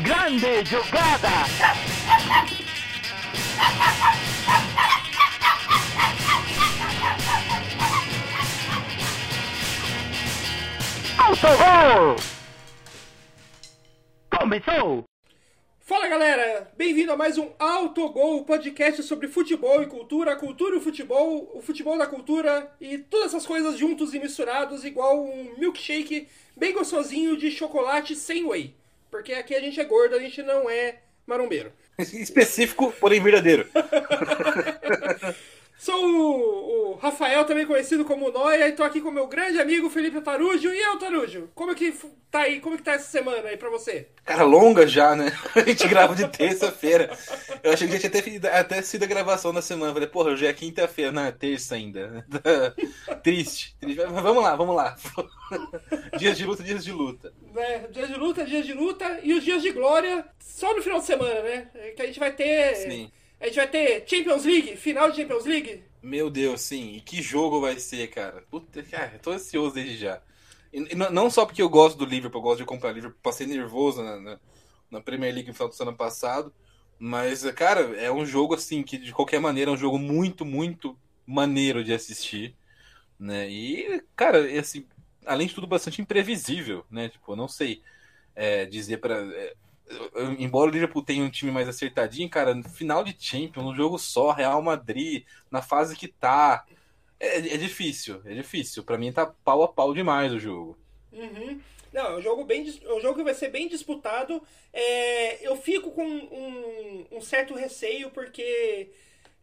Grande jogada! Autogol! Começou! Fala galera, bem-vindo a mais um Autogol, podcast sobre futebol e cultura, cultura e futebol, o futebol da cultura e todas essas coisas juntos e misturados, igual um milkshake bem gostosinho de chocolate sem whey. Porque aqui a gente é gordo, a gente não é marombeiro. Específico, porém verdadeiro. Sou o, o, Rafael, também conhecido como Noia, e tô aqui com meu grande amigo Felipe Tarujo. E eu, Tarujo, como é que tá aí? Como é que tá essa semana aí pra você? Cara, longa já, né? A gente grava de terça-feira. Eu achei que já tinha até, até sido a gravação da semana. Falei, porra, hoje é quinta-feira, não, é terça ainda. Triste, triste. Mas vamos lá, vamos lá. dias de luta, dias de luta. É, dias de luta, dias de luta e os dias de glória só no final de semana, né? Que a gente vai ter. Sim a gente vai ter Champions League, final de Champions League. Meu Deus, sim. E que jogo vai ser, cara? Puta, cara, tô ansioso desde já. E, não só porque eu gosto do Liverpool, eu gosto de comprar Liverpool, passei nervoso na, na, na Premier League no final do ano passado. Mas, cara, é um jogo assim que de qualquer maneira é um jogo muito, muito maneiro de assistir, né? E, cara, assim, além de tudo bastante imprevisível, né? Tipo, eu não sei é, dizer para é, embora o Liverpool tenha um time mais acertadinho, cara, no final de Champions, um jogo só, Real Madrid, na fase que tá, é, é difícil, é difícil. Para mim tá pau a pau demais o jogo. Uhum. Não, é um jogo bem, é um jogo que vai ser bem disputado. É, eu fico com um, um certo receio porque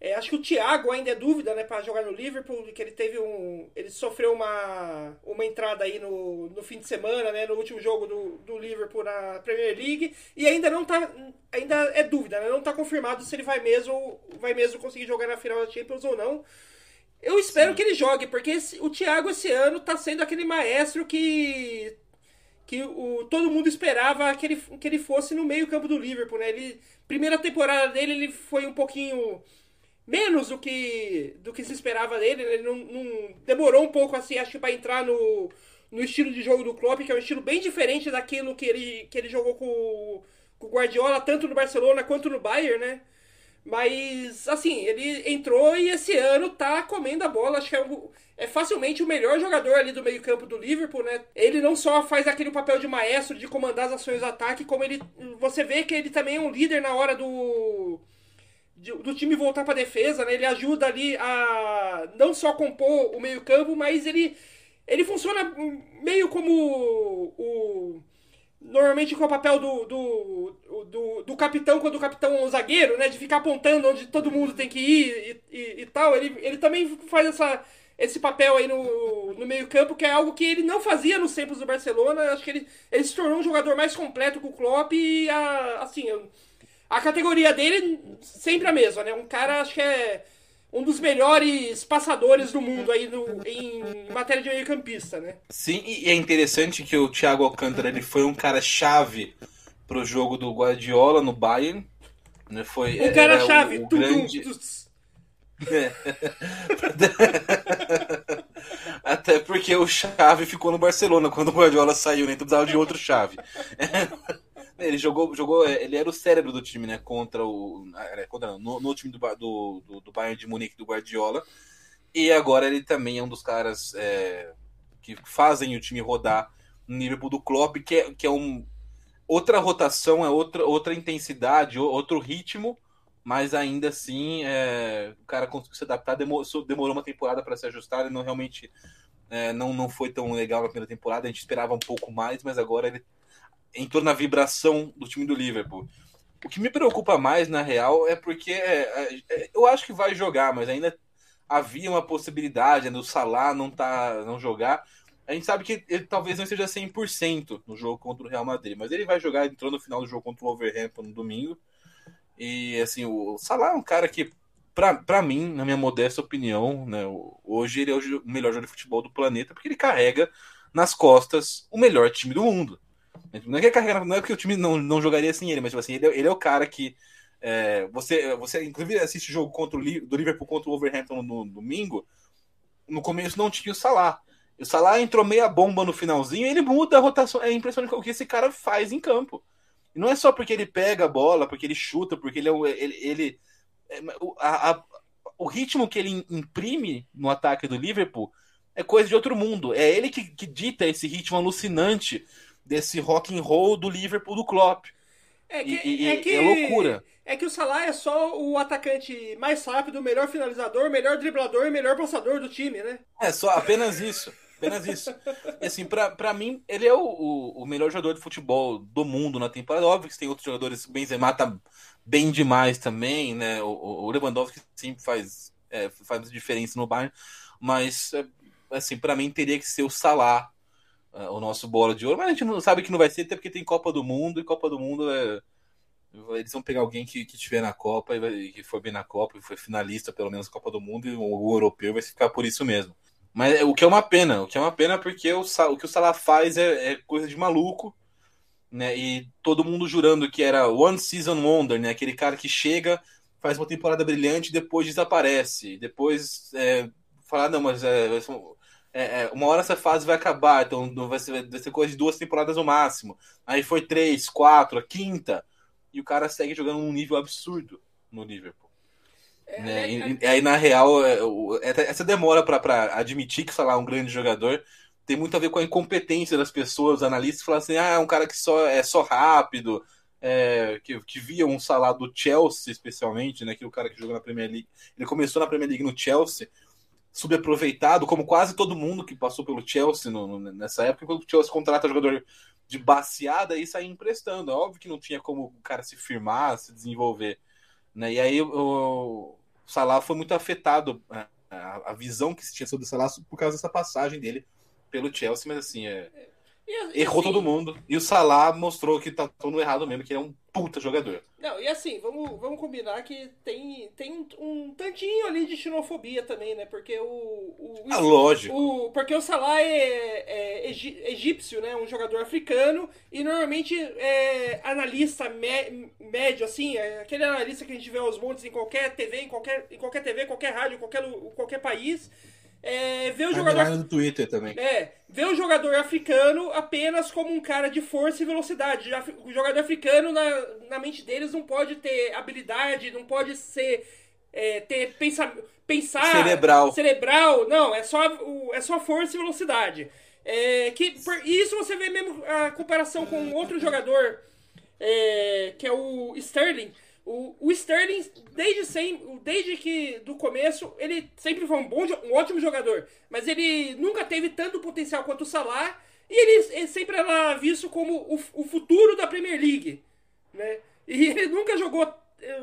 é, acho que o Thiago ainda é dúvida, né, para jogar no Liverpool, que ele teve um, ele sofreu uma, uma entrada aí no, no fim de semana, né, no último jogo do, do Liverpool na Premier League e ainda não tá, ainda é dúvida, né, não tá confirmado se ele vai mesmo, vai mesmo conseguir jogar na final da Champions ou não. Eu espero Sim. que ele jogue, porque esse, o Thiago esse ano tá sendo aquele maestro que que o, todo mundo esperava que ele, que ele fosse no meio campo do Liverpool, né? Ele, primeira temporada dele ele foi um pouquinho menos do que, do que se esperava dele. Né? Ele não, não demorou um pouco assim, acho que para entrar no, no estilo de jogo do Klopp, que é um estilo bem diferente daquilo que ele, que ele jogou com, com o Guardiola, tanto no Barcelona quanto no Bayern, né? Mas, assim, ele entrou e esse ano tá comendo a bola. Acho que é, é facilmente o melhor jogador ali do meio-campo do Liverpool, né? Ele não só faz aquele papel de maestro de comandar as ações do ataque, como ele. Você vê que ele também é um líder na hora do do time voltar para defesa, né? Ele ajuda ali a não só compor o meio-campo, mas ele ele funciona meio como o, normalmente com o papel do, do, do, do, capitão quando o capitão é um zagueiro, né? De ficar apontando onde todo mundo tem que ir e, e, e tal. Ele, ele também faz essa, esse papel aí no, no meio-campo, que é algo que ele não fazia nos tempos do Barcelona. Acho que ele, ele se tornou um jogador mais completo com o Klopp e a, assim. A categoria dele sempre a mesma, né? Um cara, acho que é um dos melhores passadores do mundo aí no, em matéria de meio-campista, né? Sim, e é interessante que o Thiago Alcântara ele foi um cara chave pro jogo do Guardiola no Bayern. Né? Foi, um cara chave, o, o grande... É. Até porque o Chave ficou no Barcelona quando o Guardiola saiu, né? precisava de outro Chave. Ele jogou, jogou, é, ele era o cérebro do time, né? Contra o. É, contra, no, no time do, do, do, do Bayern de Munique do Guardiola. E agora ele também é um dos caras é, que fazem o time rodar no nível do Klopp, que é, que é um, outra rotação, é outra, outra intensidade, outro ritmo, mas ainda assim é, o cara conseguiu se adaptar. Demorou, demorou uma temporada para se ajustar, ele não realmente é, não, não foi tão legal na primeira temporada. A gente esperava um pouco mais, mas agora ele entrou na vibração do time do Liverpool. O que me preocupa mais, na real, é porque é, é, eu acho que vai jogar, mas ainda havia uma possibilidade né, do Salah não, tá, não jogar. A gente sabe que ele talvez não esteja 100% no jogo contra o Real Madrid, mas ele vai jogar, entrou no final do jogo contra o Wolverhampton no domingo. E assim, o Salah é um cara que, para mim, na minha modesta opinião, né, hoje ele é o melhor jogador de futebol do planeta, porque ele carrega nas costas o melhor time do mundo. Não é que carregar, não é que o time não, não jogaria sem ele, mas tipo assim, ele, é, ele é o cara que é, você, você inclusive assiste o jogo contra o, do Liverpool contra o Wolverhampton no, no domingo. No começo não tinha o Salah. O Salah entrou meia bomba no finalzinho, ele muda a rotação. É impressionante o que esse cara faz em campo. E não é só porque ele pega a bola, porque ele chuta, porque ele é ele, ele é, a, a, o ritmo que ele imprime no ataque do Liverpool é coisa de outro mundo. É ele que, que dita esse ritmo alucinante desse rock and roll do Liverpool do Klopp. É que, e, é, que, é loucura. É que o Salah é só o atacante mais rápido, melhor finalizador, melhor driblador e melhor passador do time, né? É só apenas isso. Apenas isso. E, assim, pra, pra mim, ele é o, o, o, melhor jogador de futebol do mundo na temporada. Óbvio que tem outros jogadores. O Benzema tá bem demais também, né? O, o Lewandowski sempre faz, é, faz diferença no Bayern. Mas, é, assim, para mim teria que ser o Salah, o nosso bola de ouro. Mas a gente não sabe que não vai ser, até porque tem Copa do Mundo. E Copa do Mundo é eles vão pegar alguém que, que tiver na Copa e que foi bem na Copa e foi finalista, pelo menos, Copa do Mundo, e o, europeu vai ficar por isso mesmo. Mas é, o que é uma pena, o que é uma pena porque o, o que o Salah faz é, é, coisa de maluco, né? E todo mundo jurando que era One Season Wonder, né? Aquele cara que chega, faz uma temporada brilhante e depois desaparece. Depois é, falar, não, mas é, é, é, uma hora essa fase vai acabar, então vai ser, vai ser coisa de duas temporadas no máximo. Aí foi três, quatro, a quinta e o cara segue jogando num nível absurdo no Liverpool. É, né? É, e, é. aí, na real, é, essa demora para admitir que, sei lá, um grande jogador tem muito a ver com a incompetência das pessoas, analistas, falar assim, ah, é um cara que só é só rápido, é, que, que via um salário do Chelsea, especialmente, né, que o cara que jogou na Premier League, ele começou na Premier League no Chelsea, subaproveitado, como quase todo mundo que passou pelo Chelsea no, no, nessa época, quando o Chelsea contrata jogador de baseada e sair emprestando. É óbvio que não tinha como o cara se firmar, se desenvolver. Né? E aí o, o Salah foi muito afetado, a, né? a, a visão que se tinha sobre o Salah por causa dessa passagem dele pelo Chelsea, mas assim, é, e, Errou assim, todo mundo. E o Salah mostrou que tá todo errado mesmo, que é um puta jogador. Não, e assim, vamos, vamos combinar que tem, tem um, um tantinho ali de xenofobia também, né? Porque o. o ah, lógico. O, porque o Salah é, é egípcio, né? Um jogador africano. E normalmente é analista me, médio, assim, é aquele analista que a gente vê aos montes em qualquer TV, em qualquer, em qualquer TV, qualquer rádio, qualquer, qualquer país é, ver o jogador. no Twitter também. É, ver o jogador africano apenas como um cara de força e velocidade. O jogador africano, na, na mente deles, não pode ter habilidade, não pode ser. É, ter pensa, pensar. Cerebral. Cerebral, não, é só, é só força e velocidade. É, que, por, isso você vê mesmo a comparação com outro jogador, é, que é o Sterling o, o Sterling, desde, sempre, desde que do começo, ele sempre foi um, bom, um ótimo jogador, mas ele nunca teve tanto potencial quanto o Salah, e ele, ele sempre era visto como o, o futuro da Premier League. Né? E ele nunca jogou,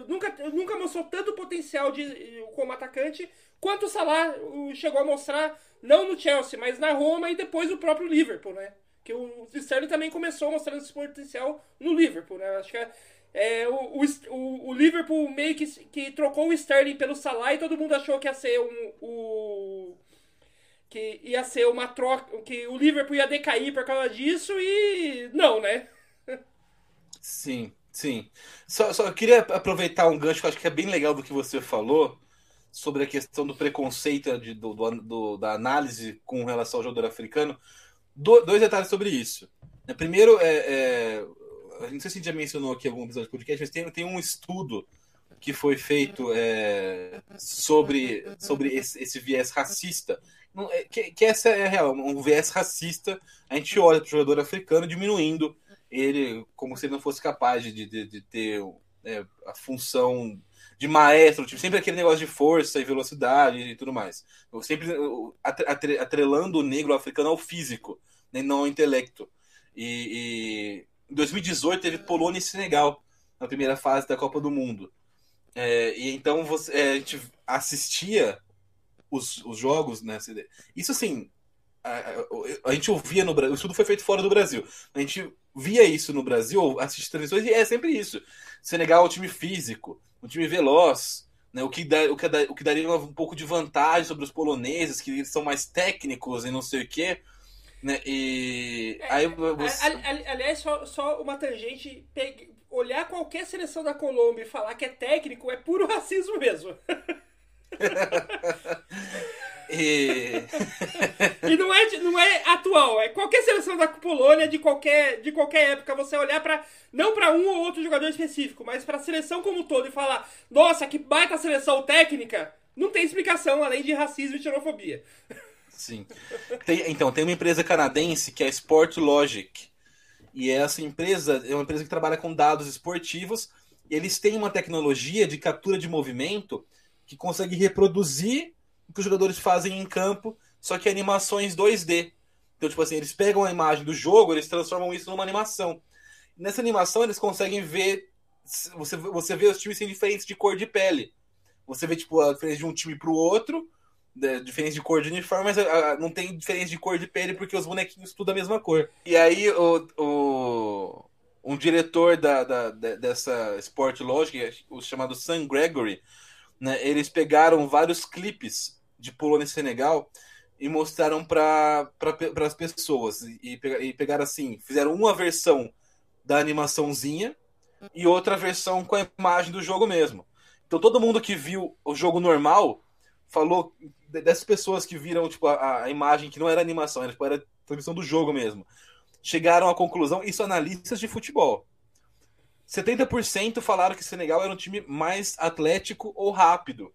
nunca, nunca mostrou tanto potencial de, como atacante quanto o Salah chegou a mostrar, não no Chelsea, mas na Roma e depois no próprio Liverpool, né? Que o Sterling também começou mostrando esse potencial no Liverpool, né? Acho que é, é, o, o, o, Liverpool meio que, que trocou o Sterling pelo Salah e todo mundo achou que ia ser um, o que ia ser uma troca, que o Liverpool ia decair por causa disso e não, né? Sim, sim. Só, só queria aproveitar um gancho que eu acho que é bem legal do que você falou sobre a questão do preconceito de, do, do, do, da análise com relação ao jogador africano. Do, dois detalhes sobre isso. Primeiro, é, é não sei se a gente já mencionou aqui algum episódio de podcast, mas tem, tem um estudo que foi feito é, sobre, sobre esse, esse, viés racista. É, que, que, essa é a real, um viés racista. A gente olha para o jogador africano diminuindo ele como se ele não fosse capaz de, de, de ter é, a função de maestro, tipo, sempre aquele negócio de força e velocidade e tudo mais. Eu sempre atrelando o negro africano ao físico, né, não ao intelecto. E, em 2018 teve Polônia e Senegal na primeira fase da Copa do Mundo. É, e então você, é, a gente assistia os, os jogos, né? Isso assim, a, a, gente ouvia no Brasil, o estudo foi feito fora do Brasil. A gente via isso no Brasil, assiste televisões e é sempre isso. Senegal é um time físico, um time veloz, né? O que, o, que o que daria um pouco de vantagem sobre os poloneses, que eles são mais técnicos e não sei o quê. Né? E é, aí você... Aliás, só, só uma tangente, pegue, olhar qualquer seleção da Colômbia e falar que é técnico é puro racismo mesmo. E... e não é, não é atual, é qualquer seleção da Polônia de qualquer, de qualquer época, você olhar para não para um ou outro jogador específico, mas para a seleção como um todo e falar: "Nossa, que baita seleção técnica", não tem explicação além de racismo e xenofobia. Sim. Tem, então, tem uma empresa canadense que é Sport Logic. E essa empresa é uma empresa que trabalha com dados esportivos. eles têm uma tecnologia de captura de movimento que consegue reproduzir o que os jogadores fazem em campo, só que animações 2D. Então, tipo assim, eles pegam a imagem do jogo, eles transformam isso numa animação. Nessa animação, eles conseguem ver. Você, você vê os times sem diferentes de cor de pele. Você vê, tipo, a diferença de um time para o outro, de, diferença de cor de uniforme, mas a, não tem diferença de cor de pele porque os bonequinhos tudo a mesma cor. E aí, o, o um diretor da, da, dessa Sport Logic, o chamado Sam Gregory, né, eles pegaram vários clipes de Polônia e Senegal e mostraram para pra, as pessoas. E, e pegaram assim, fizeram uma versão da animaçãozinha e outra versão com a imagem do jogo mesmo. Então todo mundo que viu o jogo normal falou dessas pessoas que viram tipo, a, a imagem que não era animação, era, tipo, era transmissão do jogo mesmo. Chegaram à conclusão, isso analistas de futebol. 70% falaram que Senegal era um time mais atlético ou rápido.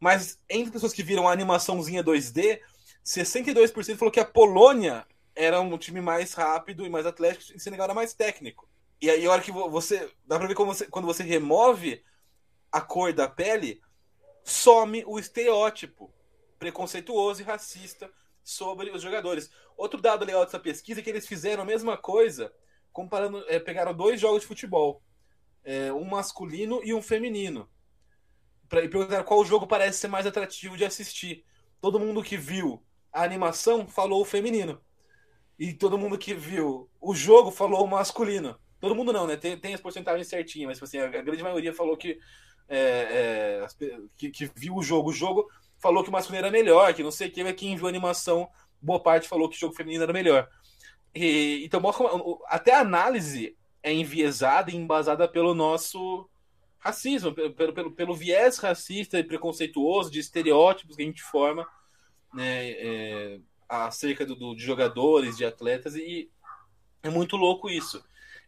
Mas entre pessoas que viram a animaçãozinha 2D, 62% falou que a Polônia era um time mais rápido e mais atlético e Senegal era mais técnico. E aí, a hora que você. Dá pra ver como você, quando você remove a cor da pele, some o estereótipo preconceituoso e racista sobre os jogadores. Outro dado legal dessa pesquisa é que eles fizeram a mesma coisa, comparando, é, pegaram dois jogos de futebol, é, um masculino e um feminino, pra, e perguntaram qual jogo parece ser mais atrativo de assistir. Todo mundo que viu a animação falou o feminino. E todo mundo que viu o jogo falou o masculino. Todo mundo não, né? Tem, tem as porcentagens certinhas, mas tipo assim, a, grande maioria falou que, é, é, que, que, viu o jogo. O jogo falou que o masculino era melhor, que não sei o que, quem viu a animação, boa parte falou que o jogo feminino era melhor. E, então, até a análise é enviesada e embasada pelo nosso racismo, pelo, pelo, pelo viés racista e preconceituoso de estereótipos que a gente forma né, é, acerca do, do, de jogadores, de atletas, e é muito louco isso.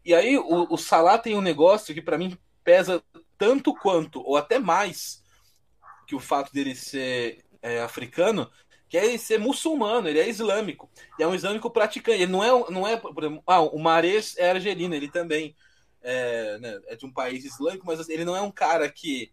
E aí o, o Salah tem um negócio que para mim pesa tanto quanto, ou até mais, que o fato dele ser é, africano, que é ser muçulmano, ele é islâmico. E é um islâmico praticante. Ele não é, não é por exemplo, ah, o Mares é argelino, ele também é, né, é, de um país islâmico, mas ele não é um cara que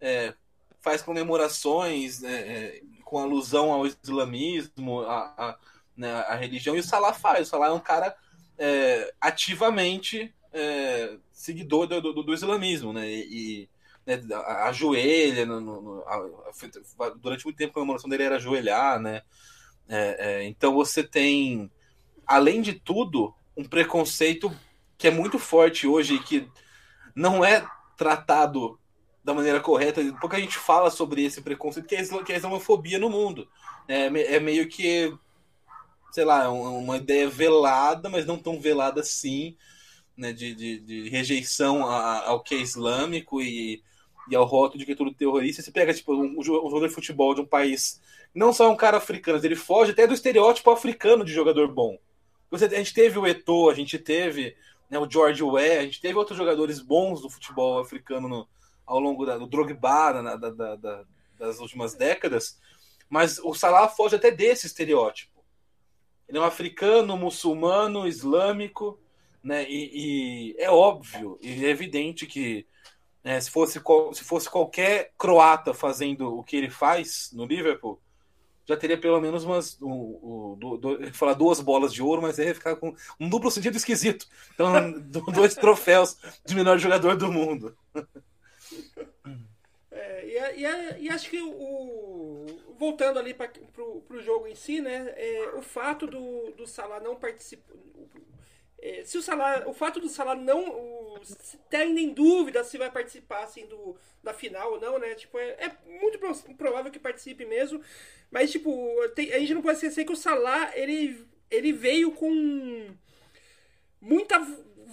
é, faz comemorações né, é, com alusão ao islamismo, a, a, né, religião, e o Salah faz. O Salah é um cara é, ativamente é, seguidor do, do, do, islamismo, né? E, né, ajoelha no, no, a, durante muito tempo a comemoração dele era ajoelhar, né? É, é, então você tem, além de tudo, um preconceito que é muito forte hoje e que não é tratado da maneira correta. Pouca gente fala sobre esse preconceito que é, que é a islamofobia no mundo. É, é meio que sei lá, uma ideia velada, mas não tão velada assim, né, de, de, de rejeição ao que é islâmico e, e ao rótulo de que é tudo terrorista. Você pega tipo, um, um jogador de futebol de um país, não só um cara africano, ele foge até do estereótipo africano de jogador bom. Você, a gente teve o Eto'o, a gente teve né, o George Weah, a gente teve outros jogadores bons do futebol africano no, ao longo da, do Drogba da, da, da, das últimas décadas, mas o Salah foge até desse estereótipo. Ele é um africano, muçulmano, islâmico, né? E, e é óbvio e é evidente que né, se, fosse, se fosse qualquer croata fazendo o que ele faz no Liverpool, já teria pelo menos umas. Um, um, do, falar duas bolas de ouro, mas ia ficar com um duplo sentido esquisito. Então, dois troféus de melhor jogador do mundo. É, e, e, e, acho que o, voltando ali para o jogo em si, né? É, o fato do, do Salah não participar. É, se o Salah, o fato do Salah não o, tem nem dúvida se vai participar assim, do, da final ou não, né? Tipo, é, é muito provável que participe mesmo. Mas, tipo, tem, a gente não pode esquecer que o Salah ele, ele veio com muita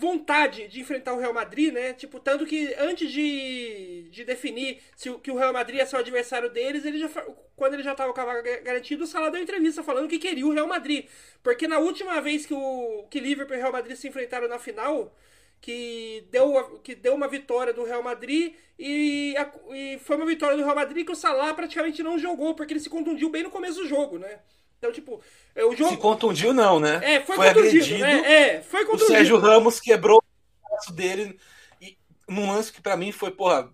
vontade de enfrentar o Real Madrid, né? Tipo, tanto que antes de, de definir se o, que o Real Madrid ia ser o adversário deles, ele já, quando ele já estava com a vaga garantida, o Salah deu entrevista falando que queria o Real Madrid. Porque na última vez que o que Liverpool e o Real Madrid se enfrentaram na final, que deu, que deu uma vitória do Real Madrid e, a, e foi uma vitória do Real Madrid que o Salah praticamente não jogou, porque ele se contundiu bem no começo do jogo, né? Então, tipo, é, o jogo. Se contundiu, não, né? É, foi, foi agredido. Né? É, foi contundido. O Sérgio Ramos quebrou o braço dele e, num lance que pra mim foi, porra,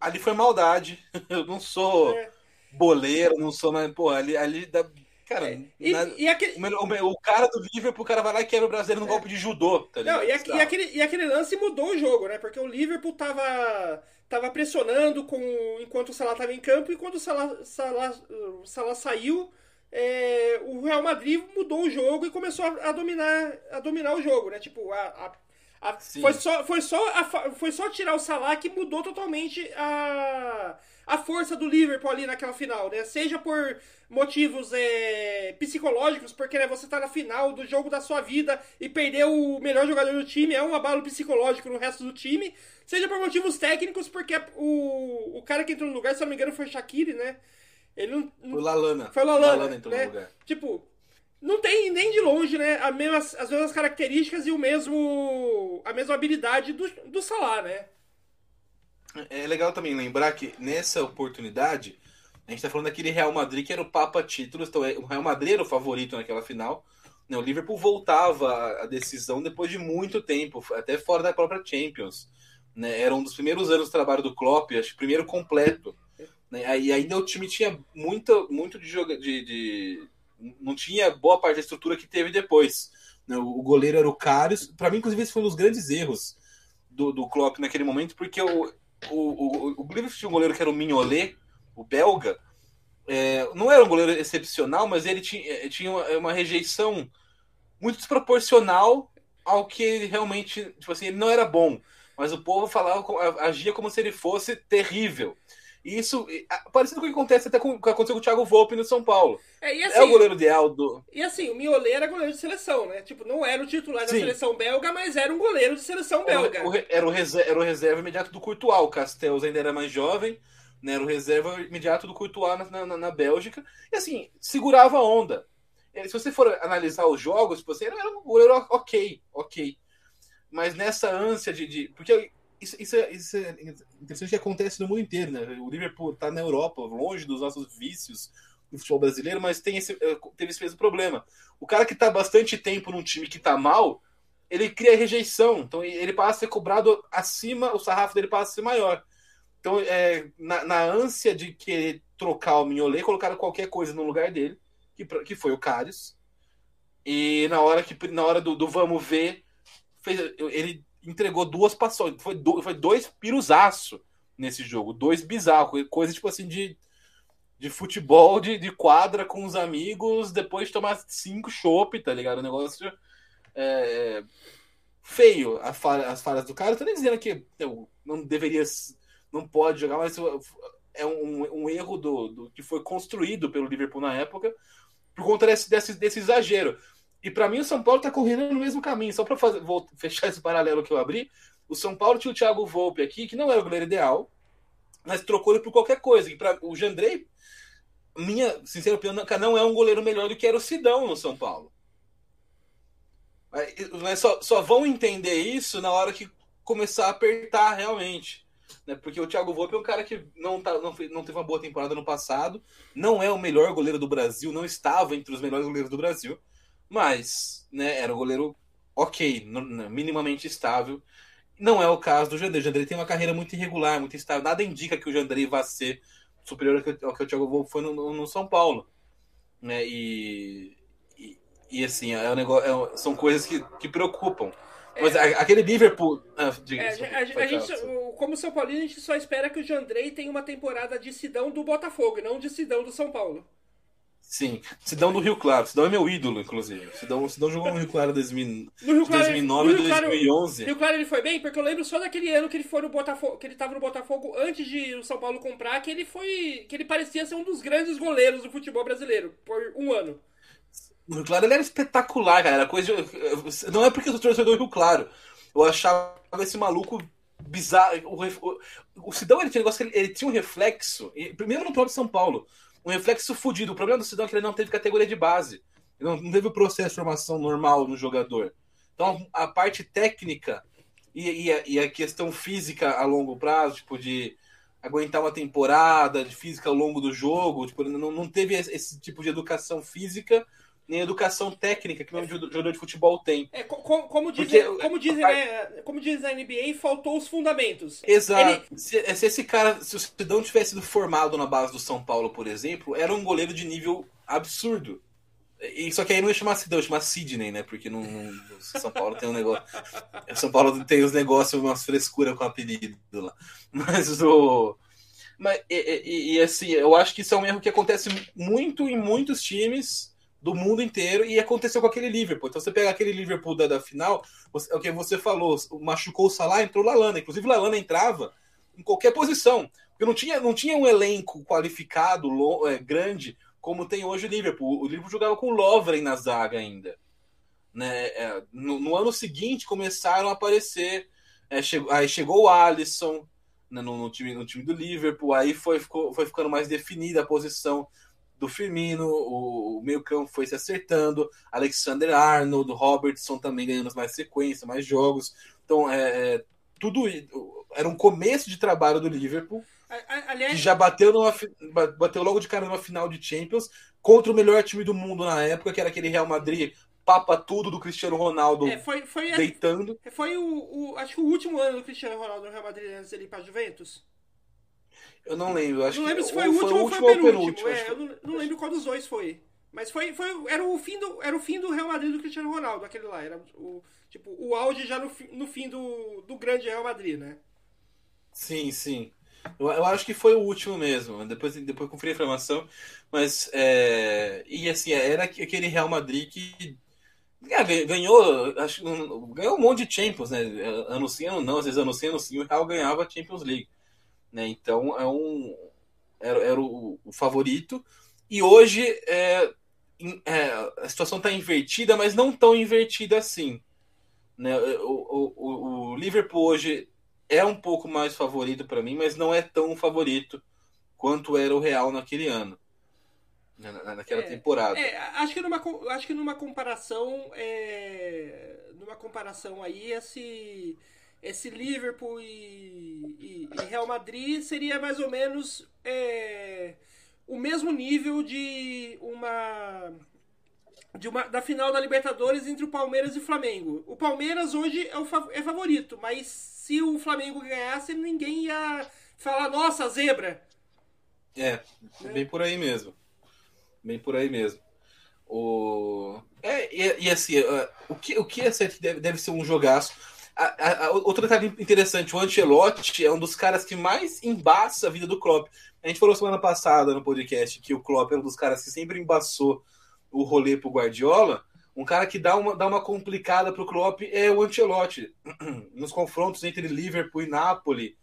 ali foi maldade. Eu não sou é. boleiro, não sou, mas, porra, ali, ali dá. Cara, é. e, na, e aquele... o, o, cara do Liverpool, o cara vai lá e quebra o brasileiro no é. golpe de judô, tá Não, e, e, aquele, e aquele lance mudou o jogo, né? Porque o Liverpool tava, tava pressionando com, enquanto o Salah tava em campo e quando o Salah, Salah, Salah saiu, é, o Real Madrid mudou o jogo e começou a, a, dominar, a dominar o jogo, né? Tipo, a, a, foi, só, foi, só foi só tirar o Salah que mudou totalmente a, a força do Liverpool ali naquela final, né? Seja por motivos é, psicológicos, porque né, você tá na final do jogo da sua vida e perder o melhor jogador do time é um abalo psicológico no resto do time. Seja por motivos técnicos, porque o, o cara que entrou no lugar, se não me engano, foi Shaqiri, né? Ele não. Foi Lalana. Foi Lalana. Lalana entrou né? no lugar. Tipo, não tem nem de longe, né? A mesmas, as mesmas características e o mesmo. a mesma habilidade do, do Salah, né? É legal também lembrar que nessa oportunidade, a gente tá falando daquele Real Madrid que era o Papa Títulos, então é, o Real Madrid era o favorito naquela final. Né? O Liverpool voltava a decisão depois de muito tempo, até fora da própria Champions. Né? Era um dos primeiros anos do trabalho do Klopp, acho que primeiro completo. Né? E ainda o time tinha muito, muito de jogo de, de, não tinha boa parte da estrutura que teve depois. Né? O goleiro era o Karius. Para mim, inclusive, esse foi um dos grandes erros do, do Klopp naquele momento, porque o, o, o, o tinha um goleiro que era o Mignolet, o belga. É, não era um goleiro excepcional, mas ele tinha, é, tinha uma, uma rejeição muito desproporcional ao que ele realmente. Tipo assim, ele não era bom. Mas o povo falava, agia como se ele fosse terrível. E isso, parecido com o que acontece até com o que aconteceu com o Thiago Volpe no São Paulo. É, assim, é o goleiro ideal do. E assim, o Miolet era goleiro de seleção, né? Tipo, não era o titular da Sim. seleção belga, mas era um goleiro de seleção belga. Era o, era o, reserva, era o reserva imediato do Courtois. O Castells ainda era mais jovem, né? Era o reserva imediato do Courtois na, na, na Bélgica. E assim, segurava a onda. Se você for analisar os jogos, tipo assim, era um goleiro ok, ok. Mas nessa ânsia de. de porque isso, isso, é, isso é interessante que acontece no mundo inteiro, né? O Liverpool está na Europa, longe dos nossos vícios do futebol brasileiro, mas tem esse, eh, teve esse mesmo problema. O cara que está bastante tempo num time que está mal, ele cria rejeição. Então ele passa a ser cobrado acima, o sarrafo dele passa a ser maior. Então, é, na, na ânsia de querer trocar o Mignolet, colocaram qualquer coisa no lugar dele, que, que foi o Cários. E na hora, que, na hora do, do vamos ver, fez, ele entregou duas passões. Foi, do, foi dois piruzaço nesse jogo. Dois bizarros. Coisa tipo assim de, de futebol, de, de quadra com os amigos, depois de tomar cinco chopp, tá ligado? O negócio é, feio. A falha, as falhas do cara. Eu tô nem dizendo que eu, não deveria. Não pode jogar, mas é um, um erro do, do que foi construído pelo Liverpool na época por conta desse, desse, desse exagero. E para mim o São Paulo está correndo no mesmo caminho. Só para fechar esse paralelo que eu abri, o São Paulo tinha o Thiago Volpe aqui, que não era o goleiro ideal, mas trocou ele por qualquer coisa. E para o Jandrei, minha sincera opinião, não é um goleiro melhor do que era o Sidão no São Paulo. Mas só, só vão entender isso na hora que começar a apertar realmente. Né? Porque o Thiago Volpe é um cara que não, tá, não, não teve uma boa temporada no passado, não é o melhor goleiro do Brasil, não estava entre os melhores goleiros do Brasil mas né, era um goleiro ok, minimamente estável. Não é o caso do Jandrei. O Jandrei tem uma carreira muito irregular, muito estável. Nada indica que o Jandrei vá ser superior ao que o Thiago Volpe foi no, no, São Paulo. Né? E, e, e assim, é um negócio, é, são coisas que, que preocupam. Mas é. aquele Liverpool. Ah, diga, é, a, a, a gente, como São Paulino, a gente só espera que o Jandrei tenha uma temporada de Sidão do Botafogo, não de Sidão do São Paulo. Sim, Sidão do Rio Claro. Sidão é meu ídolo, inclusive. Sidão, Sidão jogou no Rio Claro em 2009 e 2011. Rio Claro ele foi bem, porque eu lembro só daquele ano que ele foi no Botafogo, que ele tava no Botafogo antes de o São Paulo comprar, que ele foi, que ele parecia ser um dos grandes goleiros do futebol brasileiro por um ano. No Rio Claro ele era espetacular, cara. Era coisa de... Não é porque eu sou torcedor do Rio Claro, eu achava esse maluco bizarro. O, o, o Sidão ele tinha, um negócio ele, ele, tinha um reflexo, primeiro no próprio São Paulo, um reflexo fudido. O problema do Sidão é que ele não teve categoria de base. Ele não, teve o processo de formação normal no jogador. Então a parte técnica e, e, a, e, a, questão física a longo prazo, tipo, de aguentar uma temporada, de física ao longo do jogo, tipo, não, não teve esse tipo de educação física nem educação técnica que o jogador de futebol tem. É, como, como, dizem, Porque, como, dizem, né, como diz a NBA, faltou os fundamentos. Exato. Ele... Se, se, esse cara, se o Cidão tivesse sido formado na base do São Paulo, por exemplo, era um goleiro de nível absurdo. E, só que aí não ia chamar Sidão, ia chamar Sidney, né? Porque não, não, São Paulo tem um negócio. São Paulo tem os negócios, umas frescuras com apelido lá. Mas o. Mas, e, e, e, assim, eu acho que isso é um erro que acontece muito em muitos times do mundo inteiro e aconteceu com aquele Liverpool. Então você pega aquele Liverpool da, da final, você, é o que você falou, machucou o Salah, entrou o Lalana. Inclusive o Lalana entrava em qualquer posição, porque não tinha, não tinha um elenco qualificado, é, grande, como tem hoje o Liverpool. O Liverpool jogava com o Lovren na zaga ainda. Né? É, no, no, ano seguinte começaram a aparecer, é, chegou, aí chegou o Alisson né, no, no, time, no time do Liverpool, aí foi, ficou, foi ficando mais definida a posição do Firmino, o, o meio-campo foi se acertando, Alexander Arnold, Robertson também ganhando mais sequência, mais jogos. Então, é, é tudo era um começo de trabalho do Liverpool. Aliás... Que já bateu, numa, bateu logo de cara numa final de Champions contra o melhor time do mundo na época, que era aquele Real Madrid papa tudo do Cristiano Ronaldo é, foi, foi deitando. Foi o, o, acho que o último ano do Cristiano Ronaldo no Real Madrid antes dele ir para Juventus. Eu não lembro. Acho não lembro que se foi o último ou foi o penúltimo. É, eu não, não, lembro qual dos dois foi. Mas foi, foi, era, o fim do, era o fim do Real Madrid do Cristiano Ronaldo, aquele lá. Era o, tipo, o auge já no, no fim do, do grande Real Madrid, né? Sim, sim. Eu, eu acho que foi o último mesmo. Depois, depois conferi a informação. Mas, é, e assim, era aquele Real Madrid que é, ganhou, acho, ganhou um monte de Champions, né? Ano sim, ano não. Às vezes ano sim, ano sim, o Real ganhava a Champions League. Né? Então é um era, era o, o favorito e hoje é, é a situação está invertida, mas não tão invertida assim. Né? O, o, o, Liverpool hoje é um pouco mais favorito para mim, mas não é tão favorito quanto era o Real naquele ano, né? naquela é, temporada. É, acho que numa acho que numa comparação é, numa comparação aí esse esse Liverpool e, e, e, Real Madrid seria mais ou menos é, o mesmo nível de uma de uma da final da Libertadores entre o Palmeiras e o Flamengo. O Palmeiras hoje é, o, é favorito, mas se o Flamengo ganhasse, ninguém ia falar, nossa, zebra. É, né? bem por aí mesmo. Bem por aí mesmo. O... É, e, e assim, uh, o, que, o que é certo deve, deve ser um jogaço a, a, outro detalhe interessante, o Ancelotti é um dos caras que mais embaça a vida do Klopp. A gente falou semana passada no podcast que o Klopp é um dos caras que sempre embaçou o rolê pro Guardiola. Um cara que dá uma, dá uma complicada pro Klopp é o Ancelotti. Nos confrontos entre Liverpool e Napoli,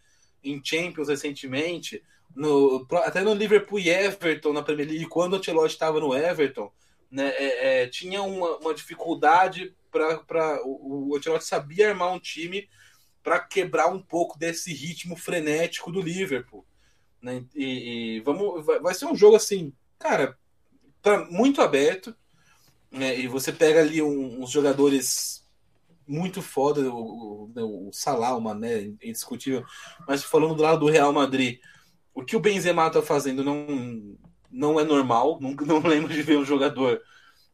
em Champions recentemente, no, até no Liverpool e Everton na Premier League, quando o Ancelotti estava no Everton, né, é, é, tinha uma, uma dificuldade para o, o Ancelotti sabia armar um time para quebrar um pouco desse ritmo frenético do Liverpool. Né? E, e vamos, vai, vai, ser um jogo assim, cara, tá muito aberto. Né? E você pega ali um, uns jogadores muito foda, o, o, o Salah, o Mané, indiscutível. Mas falando do lado do Real Madrid, o que o Benzema tá fazendo não, não é normal. Não, não lembro de ver um jogador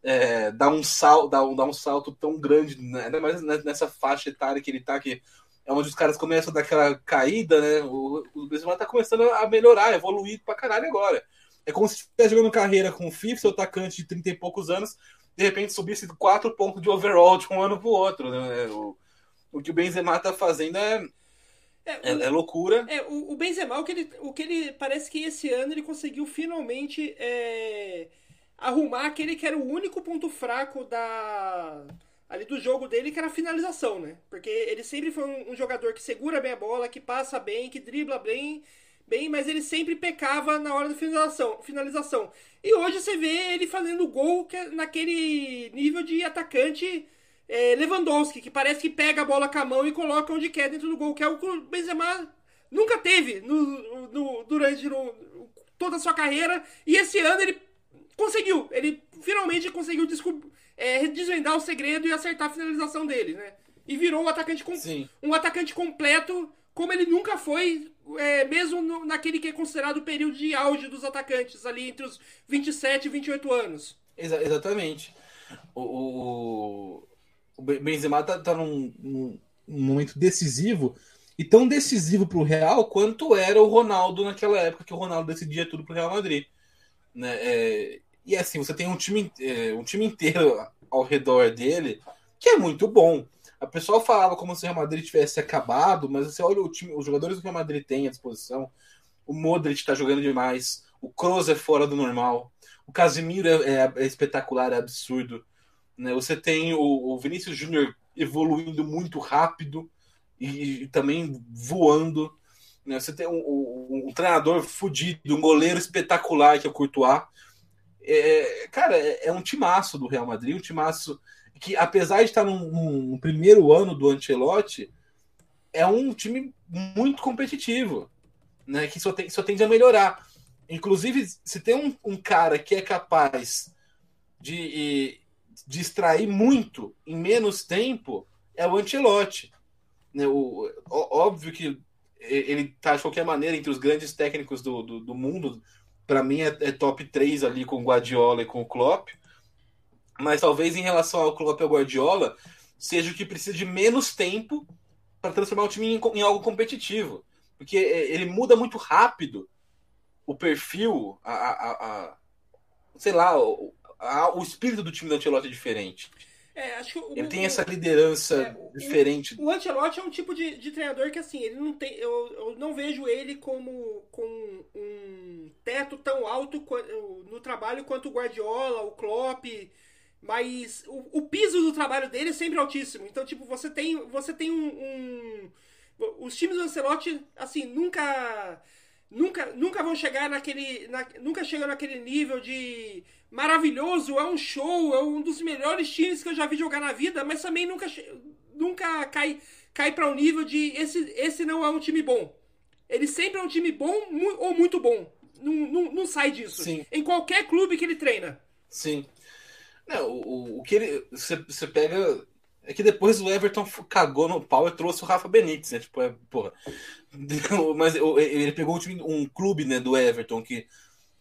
é, dar, um sal, dar, um, dar um salto tão grande, né? ainda mais nessa faixa etária que ele tá, que é onde os caras começam a dar aquela caída, né? O, o Benzema tá começando a melhorar, evoluir pra caralho agora. É como se estivesse jogando carreira com o FIFA, seu atacante de 30 e poucos anos, de repente subisse 4 pontos de overall de um ano pro outro. Né? O, o que o Benzema tá fazendo é, é, é, é, loucura. É, o, o Benzema, o que, ele, o que ele. Parece que esse ano ele conseguiu finalmente é, arrumar aquele que era o único ponto fraco da ali do jogo dele, que era a finalização, né? Porque ele sempre foi um, um, jogador que segura bem a bola, que passa bem, que dribla bem, bem, mas ele sempre pecava na hora da finalização. finalização. E hoje você vê ele fazendo gol que é naquele nível de atacante é, Lewandowski, que parece que pega a bola com a mão e coloca onde quer dentro do gol, que é o que o Benzema nunca teve no, no, durante no, toda a sua carreira. E esse ano ele conseguiu. Ele finalmente conseguiu é, desvendar o segredo e acertar a finalização dele, né? E virou um atacante, com, um atacante completo como ele nunca foi, é, mesmo no, naquele que é considerado o período de auge dos atacantes, ali entre os 27 e 28 anos. Exa exatamente. O, o, o Benzema tá, tá num, num, momento decisivo e tão decisivo para o Real quanto era o Ronaldo naquela época que o Ronaldo decidia tudo para o Real Madrid. Né? É, e assim, você tem um time, é, um time inteiro ao redor dele que é muito bom. A pessoa falava como se o Real Madrid tivesse acabado, mas você olha o time, os jogadores que o Real Madrid tem à disposição. O Modric está jogando demais, o Kroos é fora do normal, o Casemiro é, é, é espetacular, é absurdo. Né? Você tem o, o Vinícius Júnior evoluindo muito rápido e, e também voando. Né? Você tem um, um, um, treinador fudido, um goleiro espetacular que é o Courtois. É, cara, é, é, um timaço do Real Madrid, um timaço que, apesar de estar num, num primeiro ano do Ancelotti, é um time muito competitivo, né? Que só, tem, só tende a melhorar. Inclusive, se tem um, um cara que é capaz de, de extrair muito em menos tempo, é o Ancelotti. Né? O, óbvio que ele está de qualquer maneira entre os grandes técnicos do, do, do mundo. Para mim é, é, top 3 ali com o Guardiola e com o Klopp. Mas talvez em relação ao Klopp e ao Guardiola, seja o que precisa de menos tempo para transformar o time em, em, algo competitivo. Porque é, ele muda muito rápido o perfil, a, a, a sei lá, a, o espírito do time do Ancelotti é diferente. É, acho o, ele tem essa liderança é, diferente. O, o Ancelotti é um tipo de, de treinador que, assim, ele não tem. Eu, eu não vejo ele como com um teto tão alto no trabalho quanto o Guardiola, o Klopp. Mas o, o piso do trabalho dele é sempre altíssimo. Então, tipo, você tem, você tem um, um. Os times do Ancelotti, assim, nunca. Nunca, nunca vão chegar naquele. Na, nunca chegam naquele nível de maravilhoso, é um show, é um dos melhores times que eu já vi jogar na vida, mas também nunca, nunca cai, cai para um nível de esse, esse não é um time bom. Ele sempre é um time bom ou muito bom. Não, não, não sai disso. Sim. Em qualquer clube que ele treina. Sim. Não, o, o que ele. Você, você pega. É que depois o Everton cagou no pau e trouxe o Rafa Benítez, né? Tipo, é, porra. Mas ele pegou um, time, um clube né, do Everton que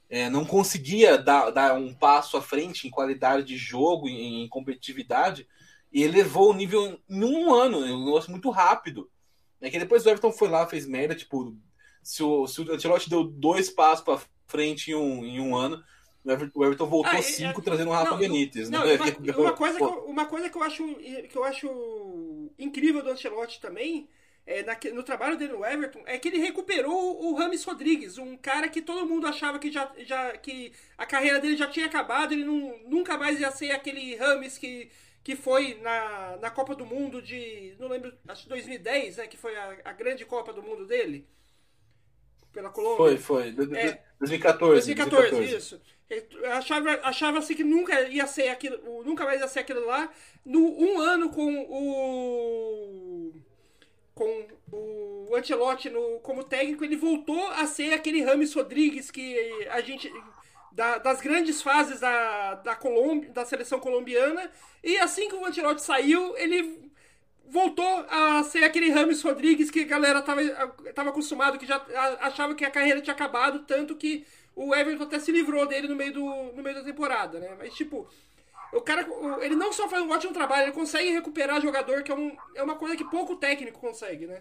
é, não conseguia dar, dar um passo à frente em qualidade de jogo, em, em competitividade, e elevou o nível em um ano, um negócio muito rápido. É que depois o Everton foi lá, fez merda, tipo, se o, se o Ancelotti deu dois passos para frente em um, em um ano, o Everton voltou ah, é, cinco, é, trazendo o Rafa não, Benítez. Não, né? uma, uma, coisa que eu, uma coisa que eu acho que eu acho incrível do Ancelotti também é, na, no trabalho dele no Everton é que ele recuperou o Rames Rodrigues, um cara que todo mundo achava que já, já que a carreira dele já tinha acabado, ele não, nunca mais ia ser aquele Rames que, que foi na, na Copa do Mundo de, não lembro, acho que 2010, né, que foi a, a grande Copa do Mundo dele pela Colômbia. Foi, foi. É, 2014, 2014. 2014, isso. Achava, achava assim que nunca ia ser aquilo, nunca mais ia ser aquilo lá. No um ano com o com o Ancelotti no, como técnico, ele voltou a ser aquele Rames Rodrigues que a gente da, das grandes fases da, da, Colômbia, da seleção colombiana. E assim que o Ancelotti saiu, ele voltou a ser aquele Rames Rodrigues que a galera tava, tava acostumado, que já achava que a carreira tinha acabado, tanto que o Everton até se livrou dele no meio, do, no meio da temporada, né? Mas, tipo, o cara, ele não só faz um ótimo trabalho, ele consegue recuperar jogador, que é, um, é uma coisa que pouco técnico consegue, né?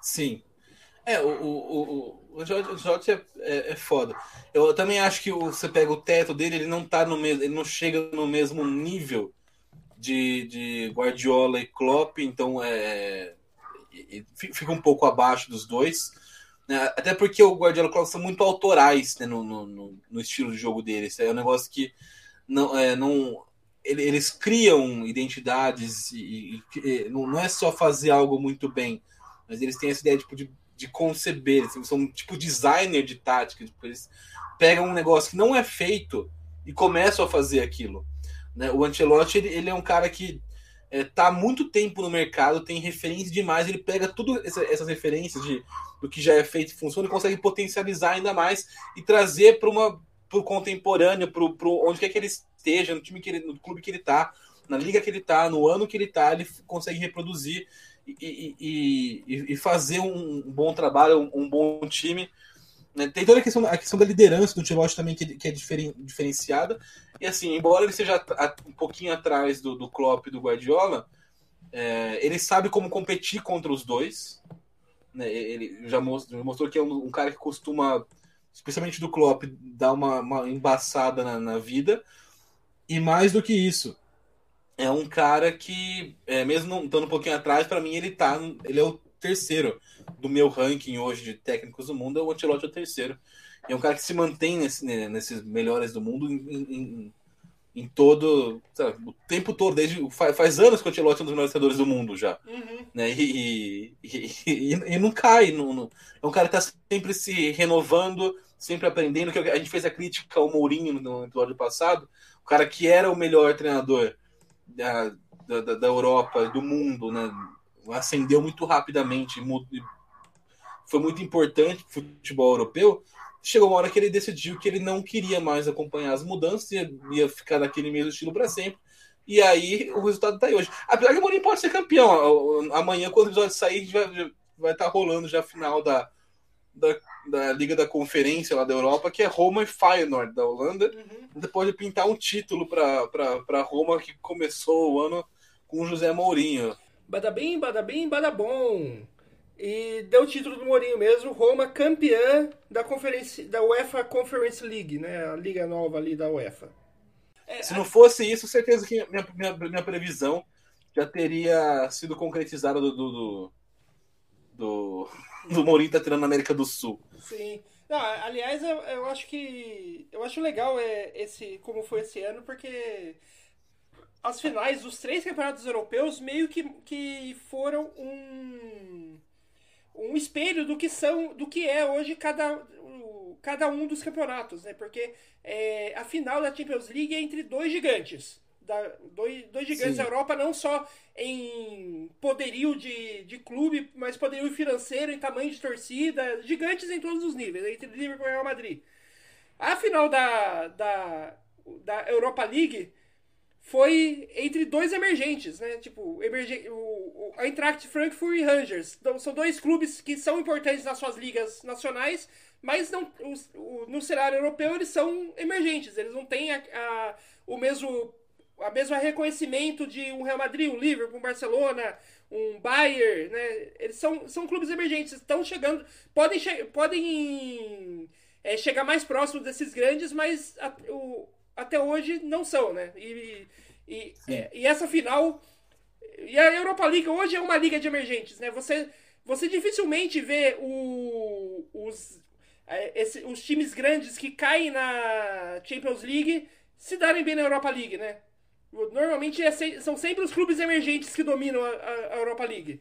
Sim. É, o, o, o, o Jorge é, é, é, foda. Eu também acho que você pega o teto dele, ele não tá no mesmo, ele não chega no mesmo nível de, de Guardiola e Klopp, então é, fica um pouco abaixo dos dois. Né? Até porque o Guardiola e o Klopp são muito autorais né, no, no, no, estilo de jogo deles. É um negócio que não, é, não eles criam identidades e, e, não é só fazer algo muito bem, mas eles têm essa ideia tipo, de, de conceber, assim, são tipo designer de tática. Tipo, eles pegam um negócio que não é feito e começam a fazer aquilo. Né? O Ancelotti ele, ele é um cara que é, tá há muito tempo no mercado, tem referência demais, ele pega tudo essa, essas referências de, do que já é feito e funciona e consegue potencializar ainda mais e trazer para uma pro contemporâneo, pro, pro onde quer que ele esteja, no time que ele, no clube que ele tá, na liga que ele tá, no ano que ele tá, ele consegue reproduzir e, e, e, e fazer um bom trabalho, um, um bom time. Né? Tem toda a questão, a questão da liderança do Tilote também, que, que é diferen, diferenciada. E assim, embora ele seja um pouquinho atrás do, do Klopp e do Guardiola, é, ele sabe como competir contra os dois. Né? Ele já mostrou, mostrou que é um, um, cara que costuma, especialmente do Klopp, dar uma, uma embaçada na, na vida. E mais do que isso, é um cara que, é, mesmo estando um pouquinho atrás, para mim ele tá. Ele é o terceiro do meu ranking hoje de técnicos do mundo, é o Ancelotti é o terceiro. É um cara que se mantém nesse, nesses melhores do mundo em, em, em todo. Sabe, o tempo todo, desde. Faz, faz, anos que o Ancelotti é um dos melhores treinadores do mundo já. Uhum. Né? E, e, e, e, não cai. Não, não, é um cara que está sempre se renovando, sempre aprendendo. Que a gente fez a crítica ao Mourinho no episódio passado. O cara que era o melhor treinador da, da, da Europa, do mundo, né? Ascendeu muito rapidamente, foi muito importante para o futebol europeu. Chegou uma hora que ele decidiu que ele não queria mais acompanhar as mudanças, ia, ia ficar naquele mesmo estilo para sempre. E aí o resultado está aí hoje. Apesar que o Mourinho pode ser campeão. Amanhã, quando o episódio sair, vai, vai estar tá rolando já a final da, da, da, Liga da Conferência lá da Europa, que é Roma e Feyenoord da Holanda. Uhum. Depois de pintar um título para Roma que começou o ano com o José Mourinho. Bada bem, bada bem, bada bom. E deu o título do Mourinho mesmo, Roma campeã da conferência da UEFA Conference League, né? A liga nova ali da UEFA. É, Se não fosse isso, certeza que minha, minha, minha previsão já teria sido concretizada do, do, do, do, do Mourinho tá tirando na América do Sul. Sim. Não, aliás, eu, eu acho que. Eu acho legal é, esse, como foi esse ano, porque as finais dos três campeonatos europeus meio que, que foram um, um espelho do que são do que é hoje cada, cada um dos campeonatos, né? Porque é, a final da Champions League é entre dois gigantes. Da, dois, dois gigantes Sim. da Europa, não só em poderio de, de clube, mas poderio financeiro, em tamanho de torcida, gigantes em todos os níveis, entre Liverpool e Real Madrid. A final da, da, da Europa League foi entre dois emergentes, né? Tipo, emergen o, a Eintracht Frankfurt e Rangers. Então, são dois clubes que são importantes nas suas ligas nacionais, mas não, o, no cenário europeu eles são emergentes. Eles não têm a, a, o mesmo a mesma reconhecimento de um Real Madrid, um Liverpool, um Barcelona, um Bayern, né? Eles são, são clubes emergentes, estão chegando, podem, che podem é, chegar mais próximos desses grandes, mas a, o, até hoje não são, né? E, e, é, e, essa final. E a Europa League hoje é uma liga de emergentes, né? Você, você dificilmente vê o, os, é, esse, os times grandes que caem na Champions League se darem bem na Europa League, né? Normalmente é, são sempre os clubes emergentes que dominam a, a Europa League.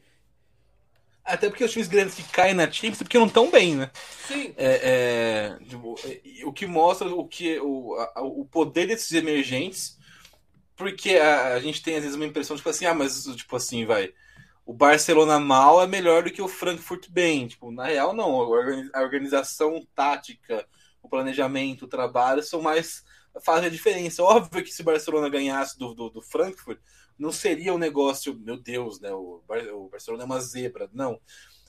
Até porque os times grandes que caem na Champions porque não estão bem, né? Sim. É, é, tipo, o que mostra o que o, a, o poder desses emergentes, porque a, a, gente tem às vezes uma impressão tipo assim, ah, mas tipo assim, vai, o Barcelona mal é melhor do que o Frankfurt bem. Tipo, na real não, a organização tática, o planejamento, o trabalho são mais fazem a diferença. Óbvio que se o Barcelona ganhasse do, do, do Frankfurt não seria um negócio, meu Deus, né? O, Barcelona é uma zebra, não.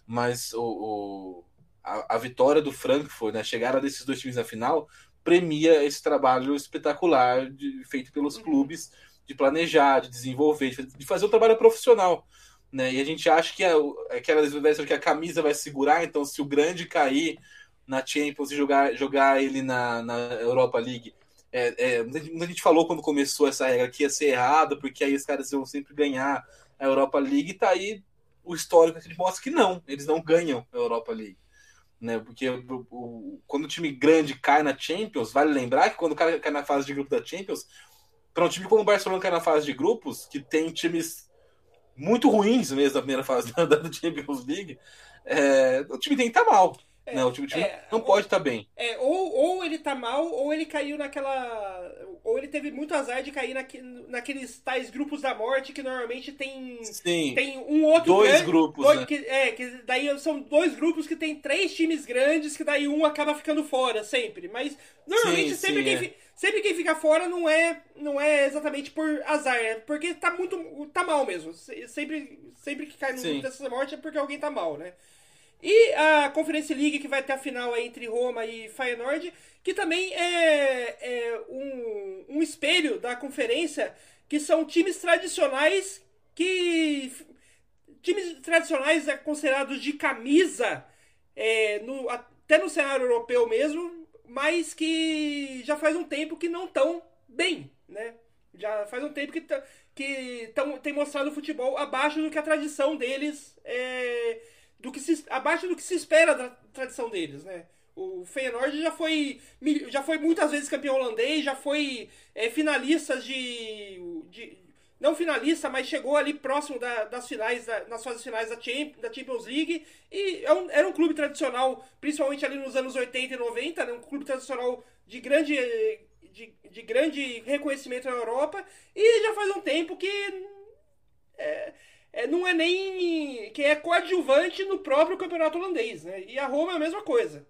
Mas o, o a, a, vitória do Frankfurt, né? A chegada desses dois times na final, premia esse trabalho espetacular de, feito pelos uhum. clubes de planejar, de desenvolver, de fazer um trabalho profissional. Né? E a gente acha que a, aquela que a camisa vai segurar, então se o grande cair na Champions e jogar, jogar ele na, na Europa League, é, é, muita gente falou quando começou essa regra que ia ser errado, porque aí os caras iam sempre ganhar a Europa League, e tá aí o histórico que mostra que não, eles não ganham a Europa League. Né? Porque o, o, quando o time grande cai na Champions, vale lembrar que quando o cara cai na fase de grupo da Champions, para um time como o Barcelona cai na fase de grupos, que tem times muito ruins mesmo na primeira fase da, da Champions League, é, o time tem que estar tá mal. É, não, o time, é, não pode estar tá bem. É, ou, ou ele tá mal, ou ele caiu naquela. Ou ele teve muito azar de cair naque, naqueles tais grupos da morte que normalmente tem. Sim. Tem um outro. Dois grande, grupos. Dois, né? que, é, que daí são dois grupos que tem três times grandes, que daí um acaba ficando fora sempre. Mas normalmente sim, sempre, sim, quem, é. sempre quem fica fora não é, não é exatamente por azar, é porque tá muito. tá mal mesmo. Sempre, sempre que cai no sim. grupo dessa morte é porque alguém tá mal, né? E a Conference League, que vai ter a final entre Roma e Feyenoord, que também é, é um, um espelho da conferência, que são times tradicionais que. Times tradicionais é considerados de camisa, é, no, até no cenário europeu mesmo, mas que já faz um tempo que não estão bem, né? Já faz um tempo que, que tão, tem mostrado o futebol abaixo do que a tradição deles é, do que se, abaixo do que se espera da tradição deles, né? O Feyenoord já foi, já foi muitas vezes campeão holandês, já foi é, finalista de, de, Não finalista, mas chegou ali próximo da, das finais, da, nas fases finais da, Champions, da Champions League. E é um, era um clube tradicional, principalmente ali nos anos 80 e 90, né? um clube tradicional de grande, de, de grande reconhecimento na Europa. E já faz um tempo que. É, é, não é nem. que é coadjuvante no próprio campeonato holandês, né? E a Roma é a mesma coisa.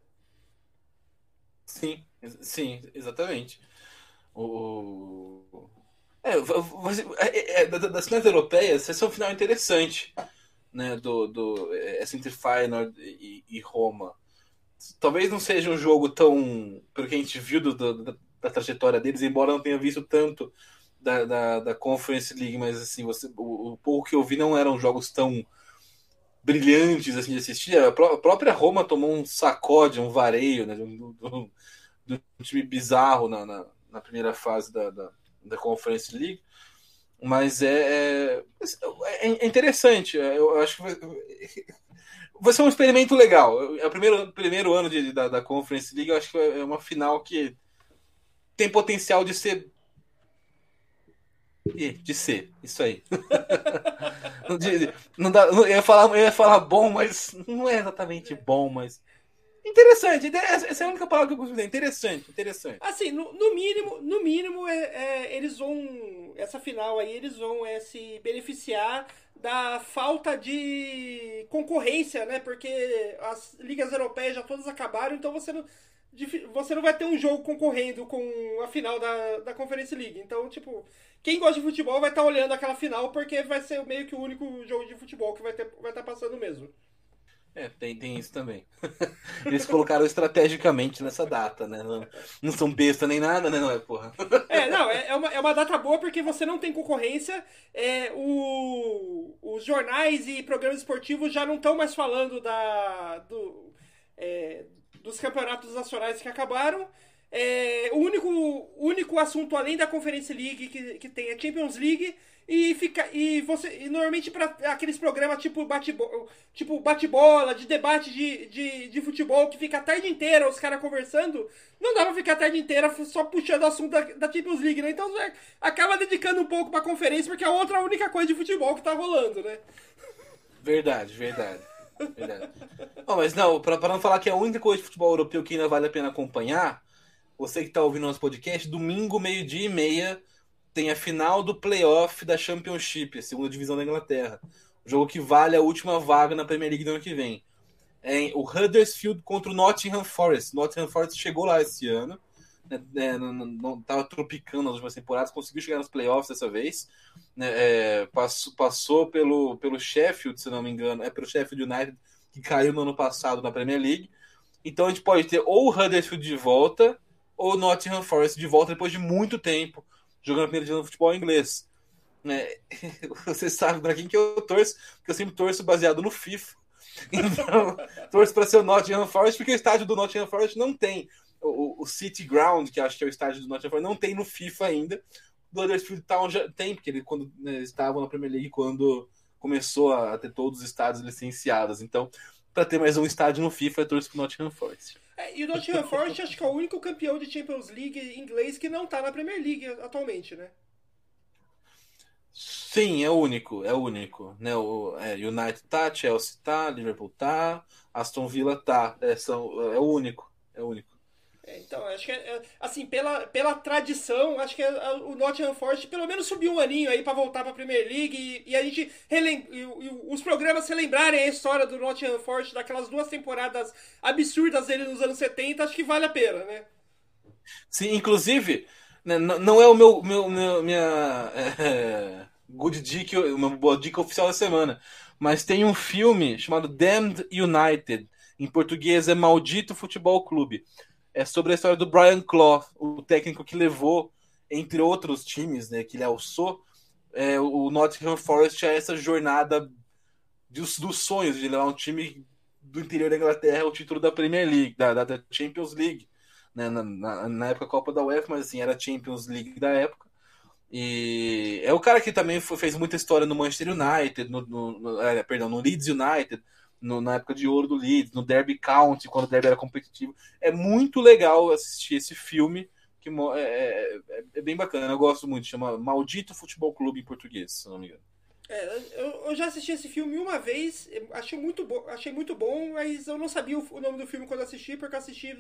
Sim, sim, exatamente. O. É, é, é, das finais europeias, esse é um final interessante, né? Do, do essa entre Feyenoord e, e, Roma. Talvez não seja um jogo tão, pelo que a gente viu do, do, da, da trajetória deles, embora não tenha visto tanto da, da, da Conference League, mas assim, você, o, o pouco que eu vi não eram jogos tão brilhantes assim de assistir. A, pró a própria Roma tomou um sacode, um vareio, né, do, time bizarro na, na, na, primeira fase da, da, da Conference League. Mas é, é, é, interessante. Eu acho que vai, ser um experimento legal. É o primeiro, primeiro ano de, da, da Conference League. Eu acho que é uma final que tem potencial de ser e, de ser, isso aí. de, não dá, eu, ia falar, eu ia falar bom, mas não é exatamente bom, mas. Interessante, essa é a única palavra que eu consigo dizer. Interessante, interessante. Assim, no, no mínimo, no mínimo é, é, eles vão. Essa final aí, eles vão é, se beneficiar da falta de concorrência, né? Porque as ligas europeias já todas acabaram, então você não, você não vai ter um jogo concorrendo com a final da, da Conference League. Então, tipo, quem gosta de futebol vai estar tá olhando aquela final porque vai ser meio que o único jogo de futebol que vai estar vai tá passando mesmo. É, tem, tem isso também. Eles colocaram estrategicamente nessa data, né? Não, não são besta nem nada, né? Não é, porra. É, não, é, é, uma, é uma data boa porque você não tem concorrência. É, o, os jornais e programas esportivos já não estão mais falando da, do, é, dos campeonatos nacionais que acabaram. É, o único, único assunto além da Conference League que, que tem é Champions League e fica e você e normalmente para aqueles programas tipo bate tipo bate bola de debate de, de, de futebol que fica a tarde inteira os caras conversando não dá pra ficar a tarde inteira só puxando o assunto da, da Champions League né? Então você acaba dedicando um pouco pra conferência porque é outra única coisa de futebol que tá rolando né? Verdade verdade verdade oh, mas não para não falar que é a única coisa de futebol europeu que ainda vale a pena acompanhar você que está ouvindo nosso podcast, domingo, meio-dia e meia, tem a final do playoff da Championship, a segunda divisão da Inglaterra. O jogo que vale a última vaga na Premier League do ano que vem. É o Huddersfield contra o Nottingham Forest. Nottingham Forest chegou lá esse ano. Né, né não estava tropicando nas últimas temporadas, conseguiu chegar nos playoffs dessa vez. Né, é, passou, passou pelo, pelo Sheffield, se não me engano, é pelo Sheffield United, que caiu no ano passado na Premier League. Então a gente pode ter ou o Huddersfield de volta, ou Nottingham Forest de volta depois de muito tempo jogando a primeira divisão do futebol inglês. É, você sabe para quem que eu torço, porque eu sempre torço baseado no FIFA. Então, torço para ser o Nottingham Forest, porque o estádio do Nottingham Forest não tem. O, o, City Ground, que acho que é o estádio do Nottingham Forest, não tem no FIFA ainda. Do Huddersfield Town já tem, porque ele, quando né, estavam na Premier League, quando começou a ter todos os estádios licenciados. Então, para ter mais um estádio no FIFA, eu torço para o Nottingham Forest. É, e o Nottingham Forest acho que é o único campeão de Champions League inglês que não tá na Premier League atualmente, né? Sim, é único, é único. Né? O, é, United tá, Chelsea tá, Liverpool tá, Aston Villa tá. É, são, é o único, é único. É, então, acho que, é, assim, pela, pela tradição, acho que é, o Nottingham Forest pelo menos subiu um aninho aí para voltar para a Premier League e, e a gente relem e, e os programas relembrarem a história do Nottingham Forest daquelas duas temporadas absurdas dele nos anos 70, acho que vale a pena, né? Sim, inclusive, né, não é o meu, meu, meu minha é, good dick, uma boa dica oficial da semana, mas tem um filme chamado Damned United, em português é Maldito Futebol Clube é sobre a história do Brian Clough, o técnico que levou, entre outros times, né, que ele alçou, é, o Nottingham Forest a essa jornada dos, dos, sonhos de levar um time do interior da Inglaterra ao título da Premier League, da, da Champions League, né, na, na, na, época Copa da UEFA, mas assim, era Champions League da época. E é o cara que também foi, fez muita história no Manchester United, no, no, no é, perdão, no Leeds United, no, na época de ouro do Leeds, no Derby County, quando o Derby era competitivo. É muito legal assistir esse filme, que é, é, é, é bem bacana. Eu gosto muito, chama Maldito Futebol Clube em português, se não me engano. É, eu, eu, já assisti esse filme uma vez, achei muito, bo achei muito bom, mas eu não sabia o, o nome do filme quando assisti, porque eu assisti,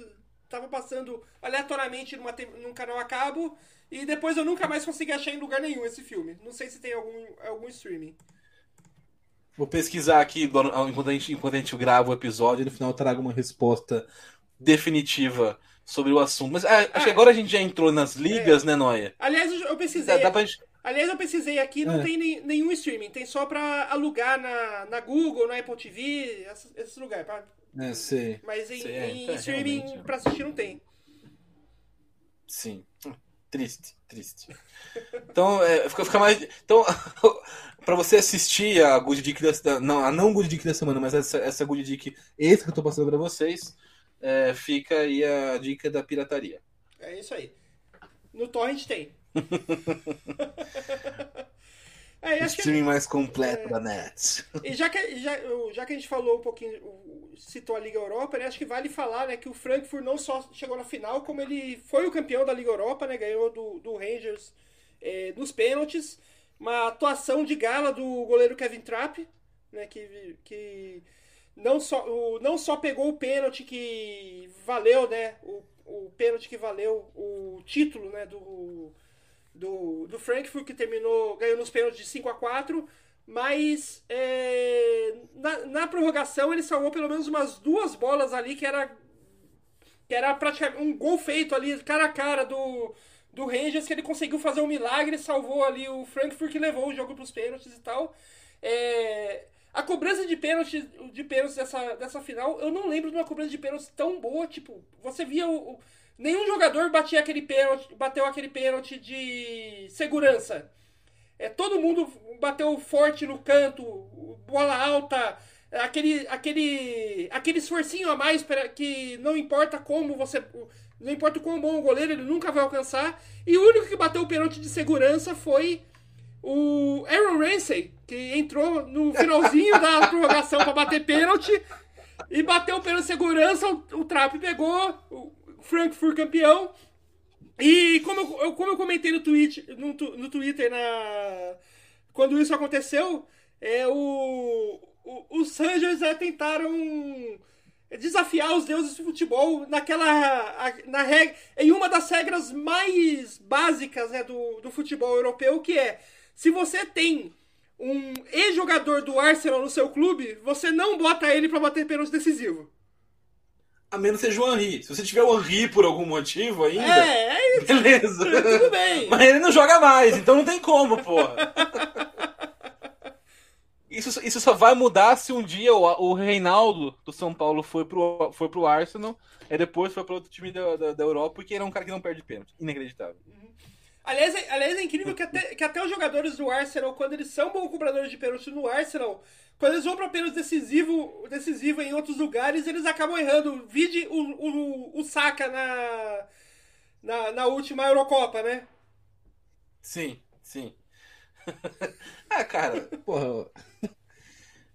tava passando aleatoriamente numa, num canal a cabo, e depois eu nunca mais consegui achar em lugar nenhum esse filme. Não sei se tem algum, algum streaming. Vou pesquisar aqui enquanto a, gente, enquanto a gente grava o episódio e no final eu trago uma resposta definitiva sobre o assunto. Mas ah, acho ah, que agora a gente já entrou nas ligas, é. né, Noia? Aliás, eu pesquisei. Dá, dá pra... Aliás, eu pesquisei aqui, não é. tem nem, nenhum streaming. Tem só pra alugar na, na Google, na Apple TV, esses, esses lugares. Pra... É, sei. Mas em, sei, é, em é, streaming pra assistir não tem. Sim. Triste, triste. Então, é, fica, fica mais. Então, para você assistir a Good Dick da, não, a não Good Dick da semana, mas essa, essa Good Dick esse que eu tô passando para vocês, é, fica aí a dica da pirataria. É isso aí. No Torrent tem. é, o streaming que, mais completo é, da net. E já que, já, já que a gente falou um pouquinho, citou a Liga Europa, né, acho que vale falar né, que o Frankfurt não só chegou na final, como ele foi o campeão da Liga Europa, né, ganhou do, do Rangers é, nos pênaltis uma atuação de gala do goleiro Kevin Trapp, né, que, que não, só, o, não só pegou o pênalti que valeu, né, o, o pênalti que valeu o título né, do, do, do Frankfurt, que terminou ganhando os pênaltis de 5 a 4 mas é, na, na prorrogação ele salvou pelo menos umas duas bolas ali que era que era praticamente um gol feito ali cara a cara do, do Rangers que ele conseguiu fazer um milagre, salvou ali o Frankfurt que levou o jogo para os pênaltis e tal. É, a cobrança de pênaltis, de pênaltis dessa, dessa final, eu não lembro de uma cobrança de pênaltis tão boa, tipo, você via o, o nenhum jogador batia aquele pênalti, bateu aquele pênalti de segurança. É, todo mundo bateu forte no canto, bola alta, aquele aquele aquele esforcinho a mais para que não importa como você não importa o quão bom o goleiro, ele nunca vai alcançar. E o único que bateu o pênalti de segurança foi o Aaron Ramsey, que entrou no finalzinho da prorrogação para bater pênalti. E bateu o pênalti de segurança, o, o Trap pegou, o Frankfurt campeão. E como eu, como eu comentei no, tweet, no, no Twitter na, quando isso aconteceu, é, o, o, os Rangers é, tentaram desafiar os deuses do futebol naquela na regra, em uma das regras mais básicas né, do, do futebol europeu, que é se você tem um ex-jogador do Arsenal no seu clube, você não bota ele para bater pênalti decisivo. A menos seja o Henry. Se você tiver o Henry por algum motivo ainda. É, é isso. Beleza. Tudo bem. Mas ele não joga mais, então não tem como, porra. Isso, isso só vai mudar se um dia o, o Reinaldo do São Paulo foi pro, foi pro Arsenal e depois foi para outro time da, da, da, Europa, porque ele é um cara que não perde pênalti. Inacreditável. Uhum. Aliás, é, aliás, é incrível que até, que até os jogadores do Arsenal, quando eles são bons cobradores de pênalti no Arsenal, quando eles vão para pênalti decisivo, decisivo em outros lugares, eles acabam errando. Vide o, o, o Saka na, na, na última Eurocopa, né? Sim, sim. ah, cara, porra.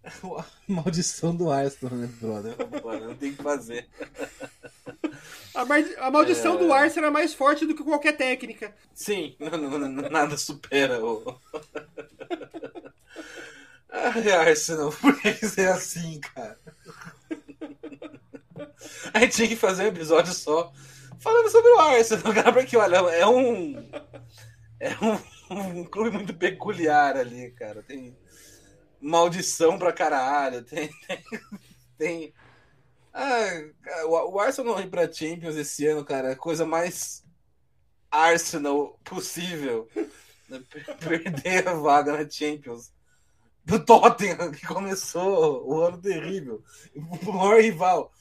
A maldição do Arsenal, né, brother? Não tem o que fazer. A, a maldição é... do Arsenal é mais forte do que qualquer técnica. Sim, não, não, nada supera o. Ai, Arsenal, por que você é assim, cara? A gente tinha que fazer um episódio só falando sobre o Arsenal, cara, porque olha, é um. É um, um clube muito peculiar ali, cara. Tem maldição pra caralho. Tem. Tem. tem... Ah, o Arsenal ir pra Champions esse ano, cara, é a coisa mais Arsenal possível. Né? Perder a vaga na Champions do Tottenham, que começou o ano terrível. O maior rival.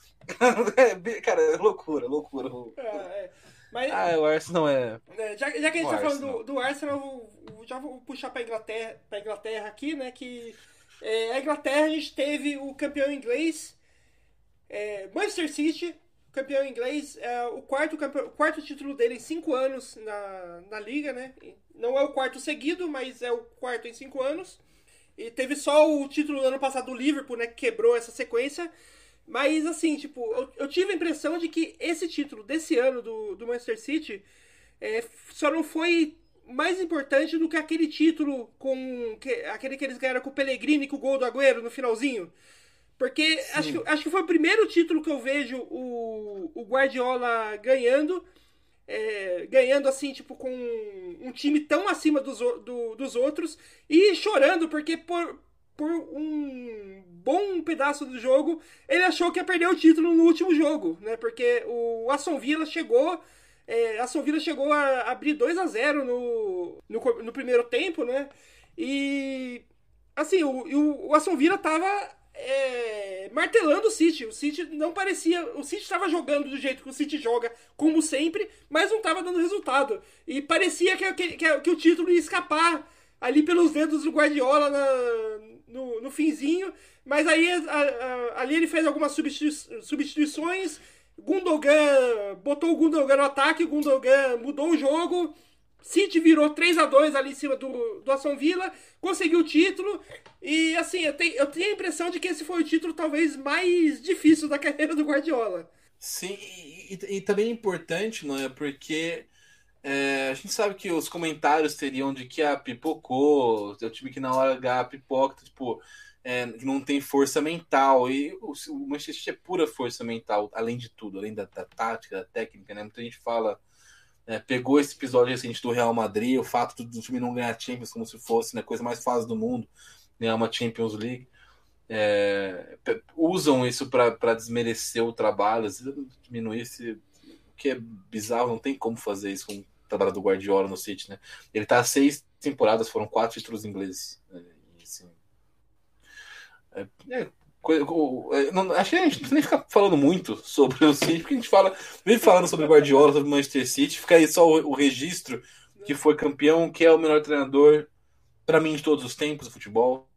Cara, é loucura, loucura. É, é. Mas, ah, o Arsenal é. é já, já que a gente o tá Arsenal. falando do, do Arsenal, vou, já vou puxar pra Inglaterra, pra Inglaterra aqui, né? Que é, a Inglaterra a gente teve o campeão inglês, é, Manchester City, campeão inglês, é o quarto, o quarto título dele em cinco anos na, na liga, né? Não é o quarto seguido, mas é o quarto em cinco anos. E teve só o título do ano passado do Liverpool, né? Que quebrou essa sequência. Mas, assim, tipo, eu, eu, tive a impressão de que esse título desse ano do, do Manchester City é, só não foi mais importante do que aquele título com. Que, aquele que eles ganharam com o Pellegrini, com o gol do Agüero no finalzinho. Porque acho, acho que foi o primeiro título que eu vejo o, o Guardiola ganhando. É, ganhando assim, tipo, com um time tão acima dos, do, dos outros e chorando, porque por, por um bom pedaço do jogo, ele achou que ia perder o título no último jogo, né? Porque o Aston Villa chegou. É, Aston Villa chegou a abrir 2 a 0 no, no, no primeiro tempo, né? E assim, o, o Aston Villa tava é, martelando o City. O City não parecia. O City estava jogando do jeito que o City joga, como sempre, mas não estava dando resultado. E parecia que, que, que, o título ia escapar ali pelos dedos do Guardiola na, no, no finzinho. Mas aí a, a, ali ele fez algumas substituições. Gundogan botou o Gundogan no ataque, o Gundogan mudou o jogo. City virou 3 a 2 ali em cima do, do Aston Villa, conseguiu o título. E assim, eu tenho, eu tenho a impressão de que esse foi o título talvez mais difícil da carreira do Guardiola. Sim, e, e também é importante, não é? Porque é, a gente sabe que os comentários teriam de que ah, pipocou, é o time que na hora H pipoca, tipo, é, não tem força mental. E o, o Manchester é pura força mental, além de tudo, além da, da tática, da técnica, né? Muita gente fala é, pegou esse episódio recente do Real Madrid, o fato do, time não ganhar Champions como se fosse né, a coisa mais fácil do mundo, ganhar uma Champions League. É, usam isso para desmerecer o trabalho, diminuir esse. O que é bizarro, não tem como fazer isso com trabalho do Guardiola no City, né? Ele está seis temporadas, foram quatro títulos ingleses. Né? E, assim, é, é, é, não, acho que a gente não precisa nem ficar falando muito sobre o City, porque a gente fala, vem falando sobre Guardiola, sobre Manchester City, fica aí só o, o registro que foi campeão, que é o melhor treinador, para mim, de todos os tempos do futebol.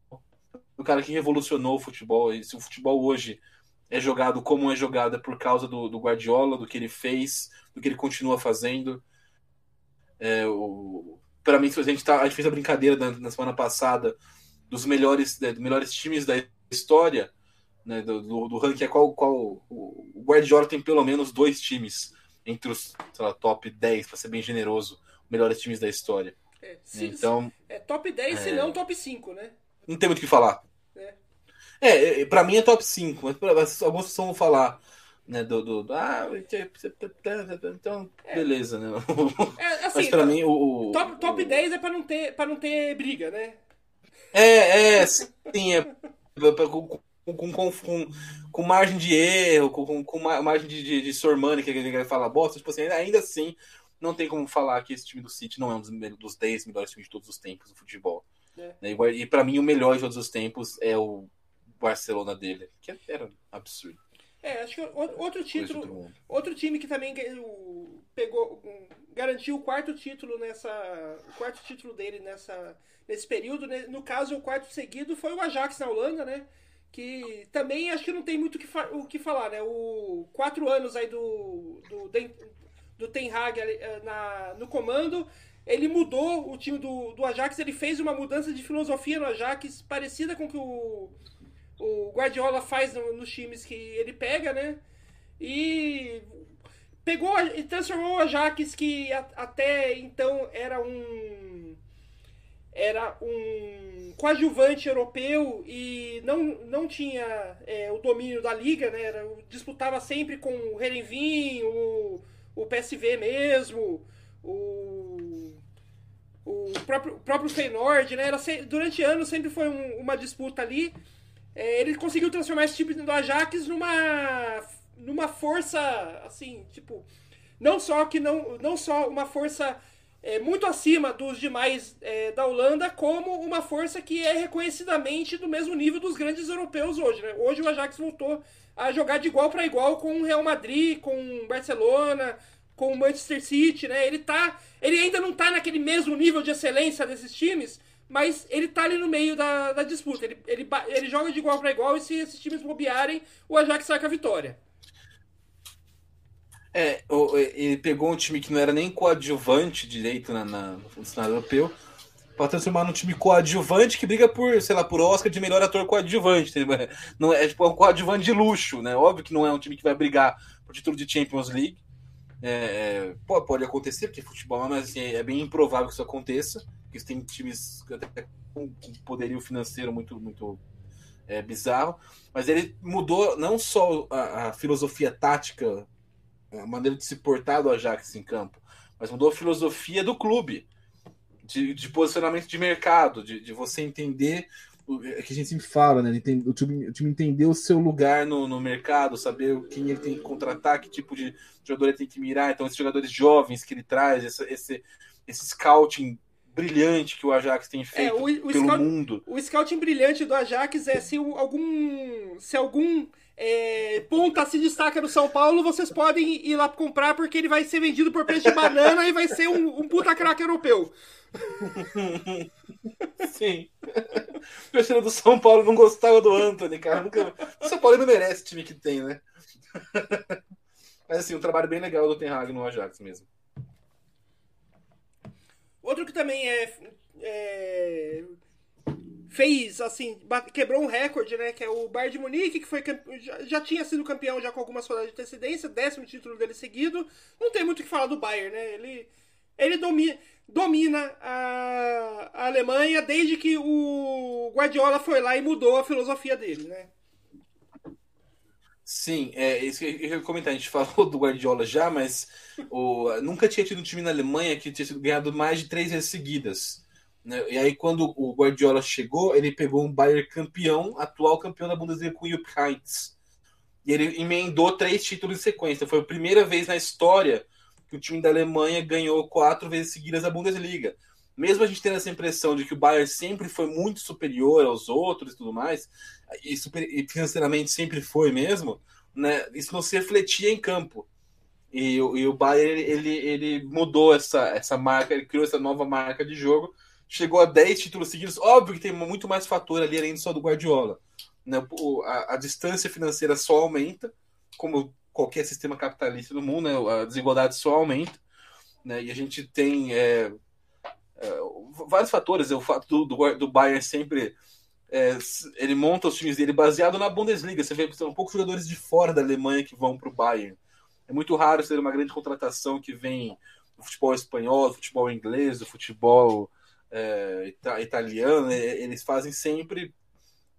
O cara que revolucionou o futebol. E se o futebol hoje é jogado como é jogado é por causa do, do Guardiola, do que ele fez, do que ele continua fazendo. É, para mim, a gente, tá, a gente fez a brincadeira na, na semana passada dos melhores, é, dos melhores times da história né, do, do, do ranking é qual, qual o Guardiola tem pelo menos dois times entre os lá, top 10, para ser bem generoso, melhores times da história. É, se, então, é top 10, é... se não top 5, né? Não tem muito o que falar. É, é, é para mim é top 5, mas alguns pessoas vão falar né, do, do, do, ah, então é. beleza, né? É, assim, mas para mim o top, top o... 10 é para não ter para não ter briga, né? É, é, sim, é com, com, com, com margem de erro, com, com margem de, de, de Sormani, que ele fala bosta, tipo assim, ainda assim, não tem como falar que esse time do City não é um dos, dos 10 melhores times de todos os tempos do futebol. É. Né, e, e para mim, o melhor de todos os tempos é o Barcelona dele, que era absurdo. É, acho que outro título, outro time que também pegou, garantiu o quarto título nessa, o quarto título dele nessa, nesse período, né? no caso o quarto seguido foi o Ajax na Holanda, né? que também acho que não tem muito o que, o que falar, né? O quatro anos aí do, do, do Ten Hag eh, na, no comando, ele mudou o time do, do Ajax, ele fez uma mudança de filosofia no Ajax parecida com que o, o Guardiola faz no, nos times que ele pega, né? E pegou e transformou o Ajax, que até então era um era um coadjuvante europeu e não, não tinha é, o domínio da liga, né? Era, disputava sempre com o Herenvin, o, o PSV mesmo, o, o próprio, próprio Feyenoord, né? Era, durante anos sempre foi um, uma disputa ali. É, ele conseguiu transformar esse time do Ajax numa, numa força, assim, tipo... Não só que não, não só uma força é, muito acima dos demais é, da Holanda, como uma força que é reconhecidamente do mesmo nível dos grandes europeus hoje. Né? Hoje o Ajax voltou a jogar de igual para igual com o Real Madrid, com o Barcelona, com o Manchester City. Né? Ele, tá, ele ainda não está naquele mesmo nível de excelência desses times, mas ele está ali no meio da, da disputa. Ele, ele, ele joga de igual para igual e se esses times bobearem, o Ajax sai com a vitória. É, ele pegou um time que não era nem coadjuvante direito na, na, no cenário europeu para transformar num time coadjuvante que briga por, sei lá, por Oscar de melhor ator coadjuvante. Não é, é tipo é um coadjuvante de luxo, né? Óbvio que não é um time que vai brigar por título de Champions League. É, é pode, acontecer, porque futebol, mas assim, é bem improvável que isso aconteça. Porque tem times até com poderio financeiro muito, muito é, bizarro. Mas ele mudou não só a, a filosofia tática a maneira de se portar do Ajax em campo, mas mudou a filosofia do clube, de, de posicionamento de mercado, de, de você entender o é que a gente sempre fala, né? O time, o time entender o seu lugar no, no mercado, saber quem ele tem que contratar, que tipo de jogador ele tem que mirar. Então, esses jogadores jovens que ele traz, esse, esse, esse scouting brilhante que o Ajax tem feito é, o, o pelo scout, mundo. O scouting brilhante do Ajax é se algum se algum é, ponta se destaca no São Paulo, vocês podem ir lá comprar porque ele vai ser vendido por preço de banana e vai ser um, um puta craque europeu. Sim. O torcedor do São Paulo não gostava do Anthony, cara. Nunca... O São Paulo não merece o time que tem, né? Mas assim, um trabalho bem legal do Ten Hag no Ajax mesmo. Outro que também é, é fez, assim, quebrou um recorde, né? Que é o Bayern de Munique, que foi já, já, tinha sido campeão já com algumas rodadas de antecedência, décimo título dele seguido. Não tem muito o que falar do Bayern, né? Ele, ele domina, domina a, a Alemanha desde que o Guardiola foi lá e mudou a filosofia dele, né? Sim, é isso que eu ia comentar. A gente falou do Guardiola já, mas o, nunca tinha tido um time na Alemanha que tinha sido ganhado mais de três vezes seguidas. Né? E aí, quando o Guardiola chegou, ele pegou um Bayern campeão, atual campeão da Bundesliga com o Jupp Heynckes. E ele emendou três títulos em sequência. Foi a primeira vez na história que o time da Alemanha ganhou quatro vezes seguidas a Bundesliga. Mesmo a gente tendo essa impressão de que o Bayern sempre foi muito superior aos outros e tudo mais, e, super, e financeiramente sempre foi mesmo, né, isso não se refletia em campo. E, e o Bayern ele, ele mudou essa, essa marca, ele criou essa nova marca de jogo chegou a 10 títulos seguidos. Óbvio que tem muito mais fator ali além só do Guardiola. Né? A, a, distância financeira só aumenta, como qualquer sistema capitalista do mundo, né? a desigualdade só aumenta. Né? E a gente tem é, vários fatores. É o fato do, do, Bayern sempre. É, ele monta os times dele baseado na Bundesliga. Você vê são poucos jogadores de fora da Alemanha que vão para o Bayern. É muito raro ser uma grande contratação que vem do futebol espanhol, do futebol inglês, do futebol é, italiano, né, eles fazem sempre.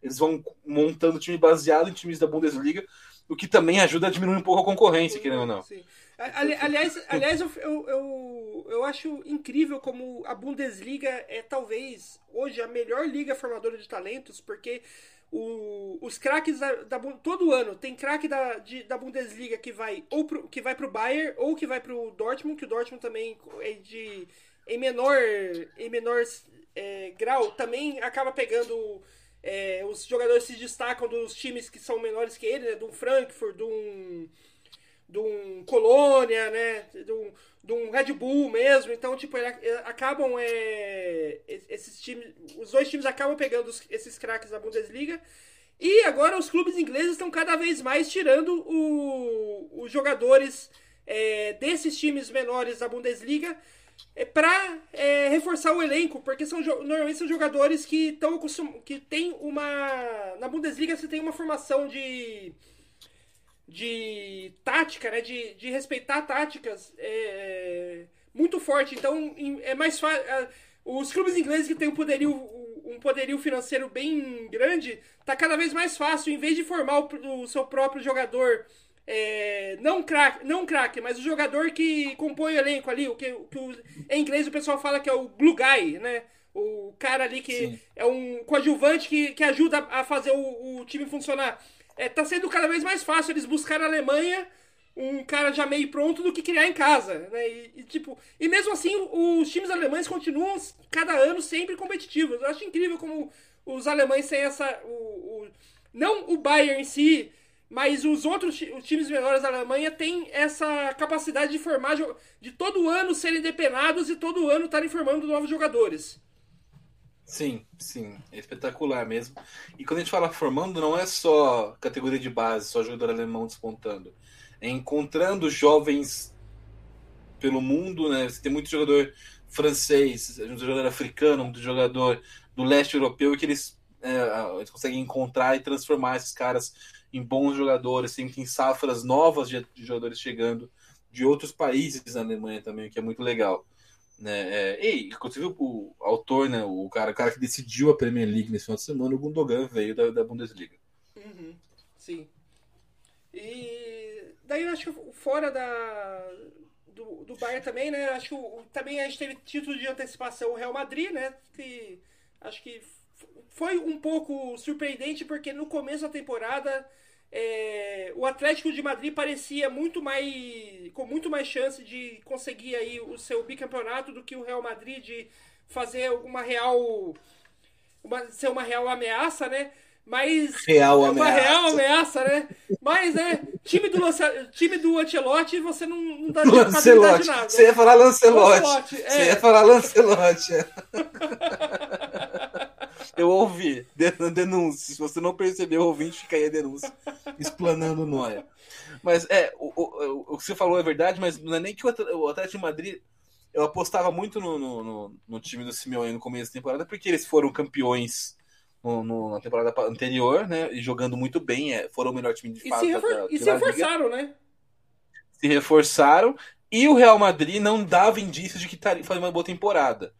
Eles vão montando time baseado em times da Bundesliga, o que também ajuda a diminuir um pouco a concorrência, querendo ou não. Sim. Aliás, aliás eu, eu, eu, eu, acho incrível como a Bundesliga é talvez hoje a melhor liga formadora de talentos, porque o, os craques da, da, todo ano tem craque da, de, da Bundesliga que vai ou pro, que vai pro Bayern ou que vai pro Dortmund, que o Dortmund também é de em menor, em menor é, grau, também acaba pegando. É, os jogadores se destacam dos times que são menores que ele, né? Um Frankfurt, de um, de um Colônia, né? De um, de um Red Bull mesmo. Então, tipo, ele, acabam. É, esses times. Os dois times acabam pegando os, esses craques da Bundesliga. E agora os clubes ingleses estão cada vez mais tirando o, os jogadores é, desses times menores da Bundesliga é, para é, reforçar o elenco, porque são normalmente são jogadores que estão que tem uma na Bundesliga você tem uma formação de de tática, né, de, de respeitar táticas é, muito forte. Então é mais fácil os clubes ingleses que têm um poderio, um poderio financeiro bem grande, tá cada vez mais fácil, em vez de formar o, o seu próprio jogador, é, não craque, não craque, mas o jogador que compõe o elenco ali, o que, o que o, em inglês o pessoal fala que é o glue guy, né? O cara ali que Sim. é um coadjuvante que, que ajuda a fazer o, o time funcionar. É, tá sendo cada vez mais fácil eles buscar na Alemanha um cara já meio pronto do que criar em casa, né? E, e, tipo, e mesmo assim os times alemães continuam cada ano sempre competitivos. Eu acho incrível como os alemães têm essa o, o não o Bayern em si, mas os outros os times menores da Alemanha têm essa capacidade de formar de todo ano serem depenados e todo ano estarem formando novos jogadores. Sim, sim, é espetacular mesmo. E quando a gente fala formando, não é só categoria de base, só jogador alemão despontando encontrando jovens pelo mundo, né? Você tem muito jogador francês, muito jogador africano, muito jogador do leste europeu que eles, é, eles conseguem encontrar e transformar esses caras em bons jogadores. Tem, tem safras novas de, de, jogadores chegando de outros países na Alemanha também, o que é muito legal. Né? É, e, inclusive, o, autor, né, o, cara, o cara que decidiu a Premier League nesse final de semana, o Gundogan, veio da, da Bundesliga. Uhum, sim. E Daí eu acho fora da, do, do Bayern também, né? Acho que também a gente teve título de antecipação o Real Madrid, né? Que acho que foi um pouco surpreendente porque no começo da temporada é, o Atlético de Madrid parecia muito mais com muito mais chance de conseguir aí o seu bicampeonato do que o Real Madrid de fazer uma real uma, ser uma real ameaça, né? Mas. Real é uma ameaça. real ameaça, né? Mas, né? Time do, Lance, time do Ancelotti, você não, não dá Lancelotti. de nada. Você ia falar Lancelotti. Lancelotti é. Você ia falar Lancelotti. Eu ouvi. Denúncia. Se você não percebeu, ouvinte fica aí a denúncia. Explanando Noia. Mas é, o, o, o que você falou é verdade, mas não é nem que o Atlético de Madrid. Eu apostava muito no, no, no, no time do Simeone no começo da temporada, porque eles foram campeões no, no, na temporada anterior, né? E jogando muito bem, é, foram o melhor time de fato. E se, refor da, e se reforçaram, né? Se reforçaram. E o Real Madrid não dava indícios de que fazendo uma boa temporada.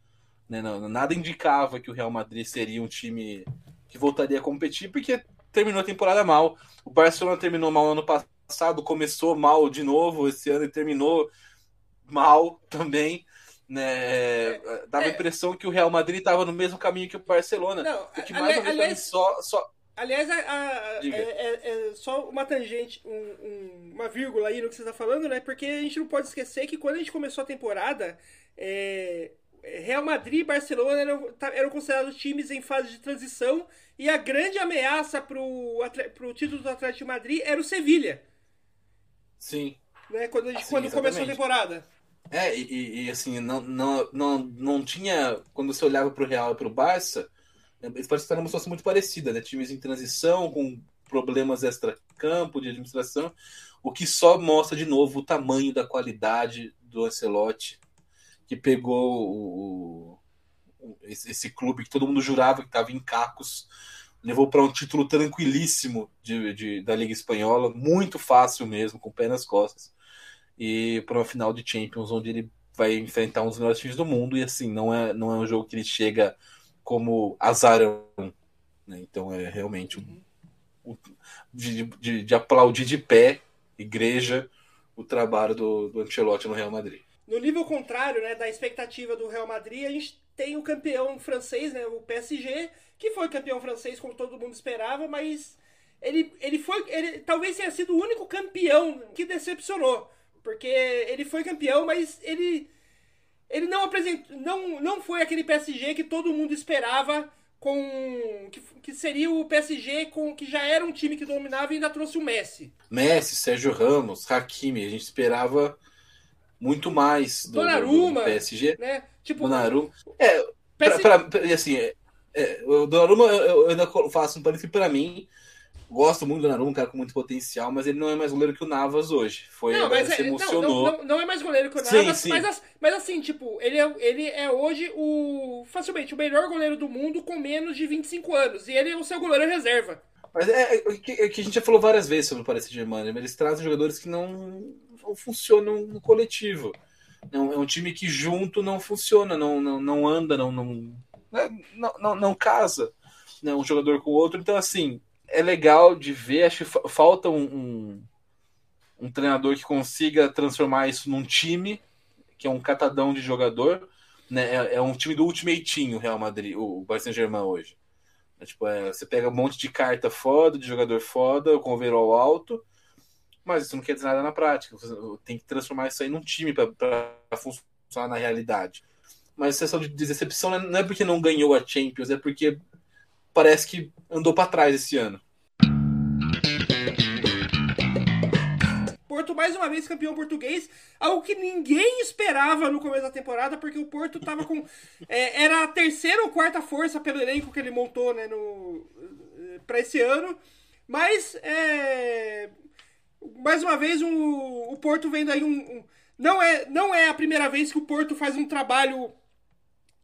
Né? Não, nada indicava que o Real Madrid seria um time que voltaria a competir, porque terminou a temporada mal. O Barcelona terminou mal ano passado, começou mal de novo esse ano e terminou mal também né? É, dava a é. impressão que o Real Madrid estava no mesmo caminho que o Barcelona. Não, o que mais ali, aliás, só, só. Aliás, a, a, é, é, é, só uma tangente, um, um, uma vírgula aí no que você está falando, né? Porque a gente não pode esquecer que quando a gente começou a temporada, é, Real Madrid e Barcelona eram, eram considerados times em fase de transição e a grande ameaça para o título do Atlético de Madrid era o Sevilha. Sim. Né? Quando, gente, Sim, quando começou a temporada. É, e, e, assim, não, não, não, não tinha. Quando você olhava para o Real e para o Barça, eles pareciam uma situação muito parecida, né? Times em transição, com problemas extra-campo, de administração, o que só mostra de novo o tamanho da qualidade do Ancelotti, que pegou o, esse, esse, clube que todo mundo jurava que estava em cacos, levou para um título tranquilíssimo de, de, da Liga Espanhola, muito fácil mesmo, com o pé nas costas e para uma final de Champions onde ele vai enfrentar um dos melhores times do mundo e assim não é não é um jogo que ele chega como azarão né? então é realmente um, um de, de, de, aplaudir de pé igreja o trabalho do, do Ancelotti no Real Madrid no nível contrário né da expectativa do Real Madrid a gente tem o campeão francês né o PSG que foi campeão francês como todo mundo esperava mas ele, ele foi ele talvez tenha sido o único campeão que decepcionou porque ele foi campeão, mas ele ele não apresentou, não, não foi aquele PSG que todo mundo esperava com que, que seria o PSG com que já era um time que dominava e ainda trouxe o Messi. Messi, Sérgio Ramos, Hakimi, a gente esperava muito mais do, Donnarumma, do, PSG, né? Tipo, Donnarumma. É, PSG... pra, pra, assim, é, é, o Donnarumma eu, eu ainda faço um parecido para mim Gosto muito do Donnarumma, um cara com muito potencial, mas ele não é mais goleiro que o Navas hoje. Foi, não, mas se é, emocionou. Não, não, não, é mais goleiro que o Navas, sim, sim. Mas, mas assim, tipo, ele é, ele é hoje o facilmente o melhor goleiro do mundo com menos de 25 anos. E ele é o seu goleiro reserva. Mas é, é, que, é que a gente já falou várias vezes sobre o Paris Saint-Germain. Eles trazem jogadores que não funcionam no coletivo. É um, é um time que junto não funciona, não, não, não anda, não, não, não, não, não casa né, um jogador com o outro. Então, assim, é legal de ver. Acho que falta um, um, um, treinador que consiga transformar isso num time, que é um catadão de jogador. Né? É, é um time do Ultimate Team, o Real Madrid, o Paris Saint-Germain hoje. É, tipo, é, você pega um monte de carta foda, de jogador foda, com overall alto, mas isso não quer dizer nada na prática. Tem que transformar isso aí num time para funcionar na realidade. Mas a sensação de decepção não é porque não ganhou a Champions, é porque parece que andou para trás esse ano. Porto mais uma vez campeão português, algo que ninguém esperava no começo da temporada, porque o Porto tava com. É, era a terceira ou quarta força pelo elenco que ele montou né, no, para esse ano. Mas, é, mais uma vez, o Porto vendo aí um, um. não, é, não é a primeira vez que o Porto faz um trabalho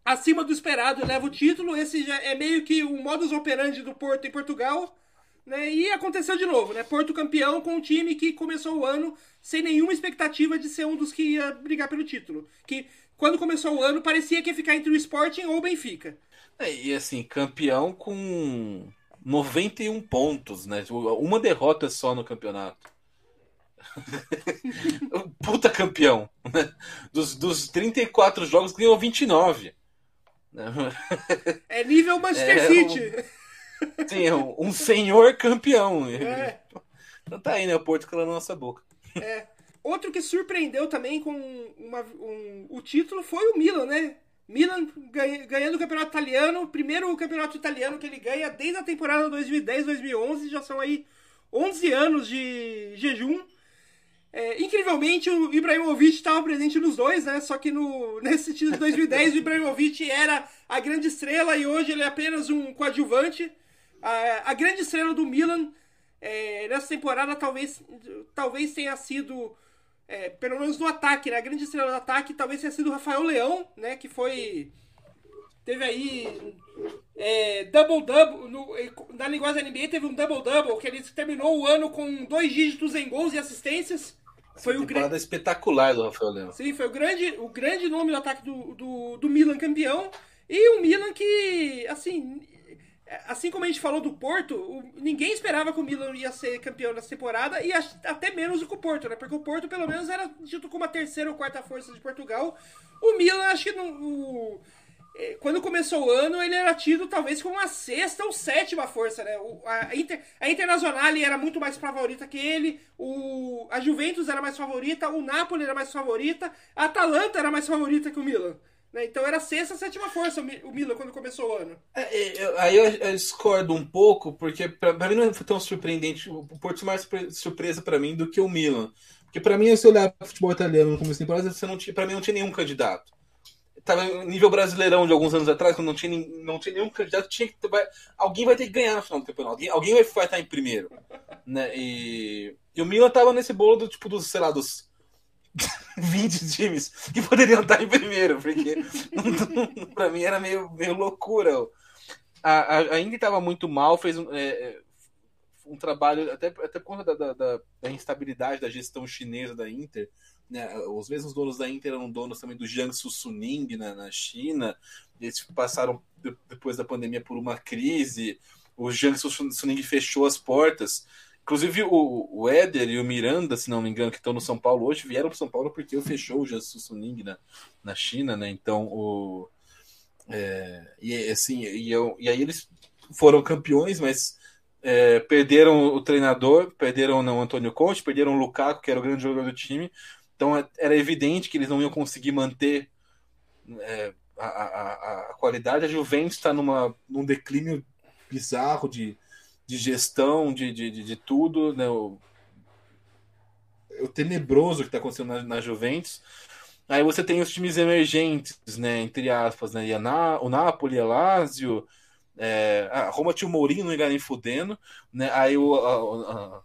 acima do esperado e leva o título. Esse já é meio que o modus operandi do Porto em Portugal. Né? E aconteceu de novo, né? Porto campeão com um time que começou o ano sem nenhuma expectativa de ser um dos que ia brigar pelo título. Que quando começou o ano parecia que ia ficar entre o Sporting ou o Benfica. É, e assim, campeão com 91 pontos, né? Uma derrota só no campeonato. Puta campeão. Né? Dos, dos 34 jogos, ganhou 29. É nível Manchester é, City. Um, sim, é um, um senhor campeão. É. Então tá aí, né? O Porto calando nossa boca. É. Outro que surpreendeu também com uma, um, o título foi o Milan, né? Milan ganhando o campeonato italiano, primeiro campeonato italiano que ele ganha desde a temporada 2010-2011, já são aí 11 anos de jejum. É, incrivelmente, o Ibrahimovic estava presente nos dois, né? Só que no, nesse título de 2010, o Ibrahimovic era a grande estrela e hoje ele é apenas um coadjuvante. A, a grande estrela do Milan é, nessa temporada talvez, talvez tenha sido, é, pelo menos no ataque, né? A grande estrela do ataque talvez tenha sido o Rafael Leão, né? Que foi. Teve aí é, double-double. Na linguagem da NBA teve um double-double, que ele terminou o ano com dois dígitos em gols e assistências. Foi o grande espetacular do Rafael Leão. Sim, foi o grande, o grande nome do ataque do, do, do Milan campeão. E o Milan que, assim, assim como a gente falou do Porto, ninguém esperava que o Milan ia ser campeão nessa temporada e até menos do que o Porto, né? Porque o Porto pelo menos era dito como a terceira ou quarta força de Portugal. O Milan, acho que não, o, é, quando começou o ano, ele era tido talvez como a sexta ou sétima força, né? O, a, Inter, a Internazionale era muito mais favorita que ele, o, a Juventus era mais favorita, o Napoli era mais favorita, a Atalanta era mais favorita que o Milan. Né? Então era sexta, sétima força o Milan quando começou o ano. É, eu, aí eu, eu, discordo um pouco, porque pra, pra, mim não foi tão surpreendente. O Porto mais surpresa para mim do que o Milan. Porque para mim, se olhar para futebol italiano no começo da temporada, você não tinha, pra mim não tinha nenhum candidato tava nível brasileirão de alguns anos atrás, quando não tinha, não tinha nenhum candidato, tinha que, vai, alguém vai ter que ganhar no final do campeonato. Alguém, alguém vai, estar em primeiro. Né? E, e o Milan tava nesse bolo do tipo dos, sei lá, dos 20 times que poderiam estar em primeiro, porque para mim era meio, meio loucura. A, a, a Indy estava muito mal, fez um, é, é, um trabalho, até, até por conta da, da, da instabilidade da gestão chinesa da Inter, né, os mesmos donos da Inter eram donos também do Jiangsu Suning na, na China. Eles passaram depois da pandemia por uma crise. O Jiangsu Suning fechou as portas. Inclusive o, o Éder e o Miranda, se não me engano, que estão no São Paulo hoje, vieram para São Paulo porque fechou o Jiangsu Suning na, na China, né? Então o é, e assim e, eu, e aí eles foram campeões, mas é, perderam o treinador, perderam não Antônio Conte, perderam o Lukaku, que era o grande jogador do time, então é, era evidente que eles não iam conseguir manter é, a, a, a, qualidade. A Juventus está num declínio bizarro de, de gestão, de, de, de, tudo. Né? O, o tenebroso que está acontecendo na, na, Juventus. Aí você tem os times emergentes, né? entre aspas, né? E Na, o Napoli, a Lazio. É, a Roma tinha o Mourinho, não ia nem fudendo, né? Aí o, a,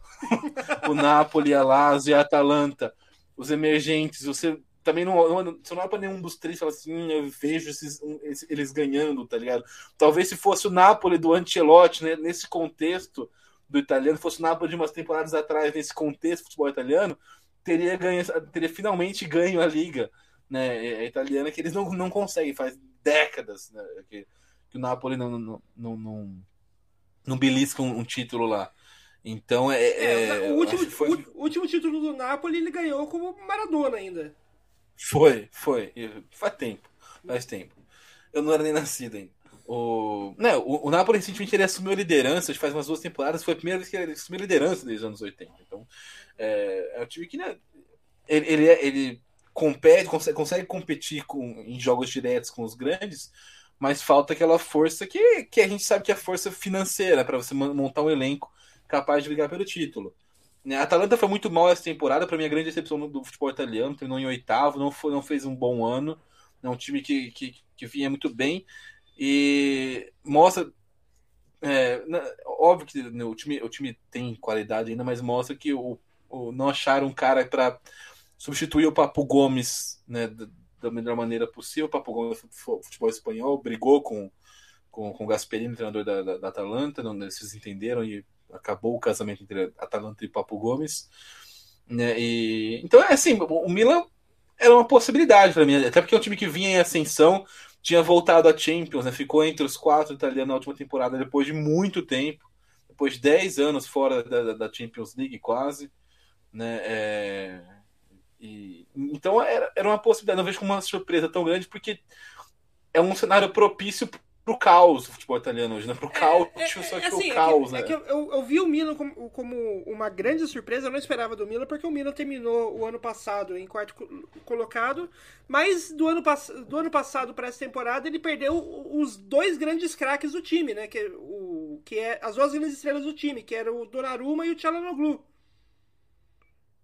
a, o Napoli, a Lazio e a Atalanta os emergentes, você também não, não, você não olha para nenhum dos três e fala assim, hum, eu vejo esses, eles ganhando, tá ligado? Talvez se fosse o Napoli do Ancelotti, né, nesse contexto do italiano, fosse o Napoli de umas temporadas atrás, nesse contexto do futebol italiano, teria, ganho, teria finalmente ganho a liga. né, é, é italiana que eles não, não conseguem, faz décadas né, que, que o Napoli não, não, não, não, não belisca um, um título lá. Então é. é, é o, último, foi... o último título do Napoli ele ganhou como Maradona ainda. Foi, foi. Faz tempo. Faz tempo. Eu não era nem nascido ainda. O, né, o, o Napoli recentemente ele assumiu a liderança, faz umas duas temporadas, foi a primeira vez que ele assumiu a liderança desde os anos 80. Então, é, é um time que né, ele, ele, ele compete, consegue, consegue competir com, em jogos diretos com os grandes, mas falta aquela força que, que a gente sabe que é força financeira para você montar um elenco capaz de brigar pelo título. Né, a Atalanta foi muito mal essa temporada, para mim a grande decepção do futebol italiano, terminou em oitavo, não, foi, não fez um bom ano, é um time que, que, que vinha muito bem e mostra. É, óbvio que né, o, time, o time tem qualidade ainda, mas mostra que o, o não acharam um cara para substituir o Papo Gomes né, da, da, melhor maneira possível. O Papo Gomes futebol espanhol brigou com, com, com o Gasperini, treinador da, da, da Atalanta, não, eles entenderam e acabou o casamento entre Atalanta e Papo Gomes. Né, e, então, é assim, o Milan era uma possibilidade para mim, até porque é um time que vinha em ascensão, tinha voltado à Champions, né, ficou entre os quatro italianos na última temporada depois de muito tempo, depois de 10 anos fora da, da Champions League quase. Né, é, e, então era, era uma possibilidade, não vejo como uma surpresa tão grande, porque é um cenário propício pro caos o futebol italiano hoje, né? Pro caos, é, é, só que assim, o caos, é que, né? É que eu, eu, vi o Milan como, como, uma grande surpresa, eu não esperava do Milan, porque o Milan terminou o ano passado em quarto colocado, mas do ano, do ano passado para essa temporada ele perdeu os dois grandes craques do time, né? Que, o, que é as duas grandes estrelas do time, que era o Donnarumma e o Tchalanoglu.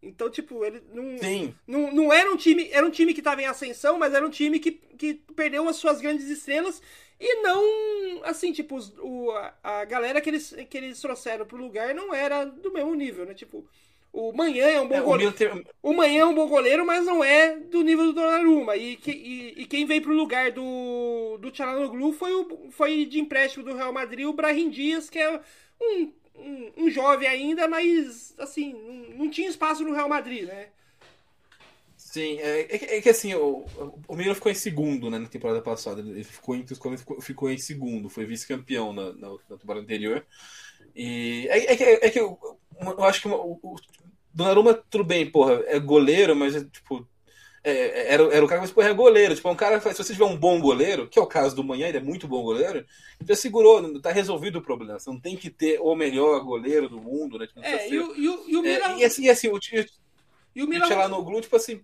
Então, tipo, ele não, Sim. não. Não era um time. Era um time que estava em ascensão, mas era um time que, que perdeu as suas grandes estrelas e não, assim, tipo, o, a, galera que eles, que eles trouxeram pro lugar não era do mesmo nível, né? Tipo, o Manhã é um bom é, goleiro. O, o Manhã é um bom goleiro, mas não é do nível do Donnarumma. E, que, e, e quem veio pro lugar do, do Tchalanoglu foi, o, foi de empréstimo do Real Madrid o Brahim Dias, que é um, um, um jovem ainda, mas, assim, não, tinha espaço no Real Madrid, né? Sim, é, é, é, que assim, o, o ficou em segundo né, na temporada passada. Ele ficou os ficou, ficou em segundo, foi vice-campeão na, na, na, temporada anterior. E é, é que, é que eu, eu, acho que o, o Donnarumma, tudo bem, porra, é goleiro, mas é, tipo. É, era, era o cara, mas porra, é goleiro. Tipo, é um cara, se você tiver um bom goleiro, que é o caso do Manhã, ele é muito bom goleiro, já segurou, tá resolvido o problema. Você não tem que ter o melhor goleiro do mundo, né? Tipo, é, e o, e o, e o Milan. É, e assim, e assim, o, e o Milan. lá no Glu, tipo assim,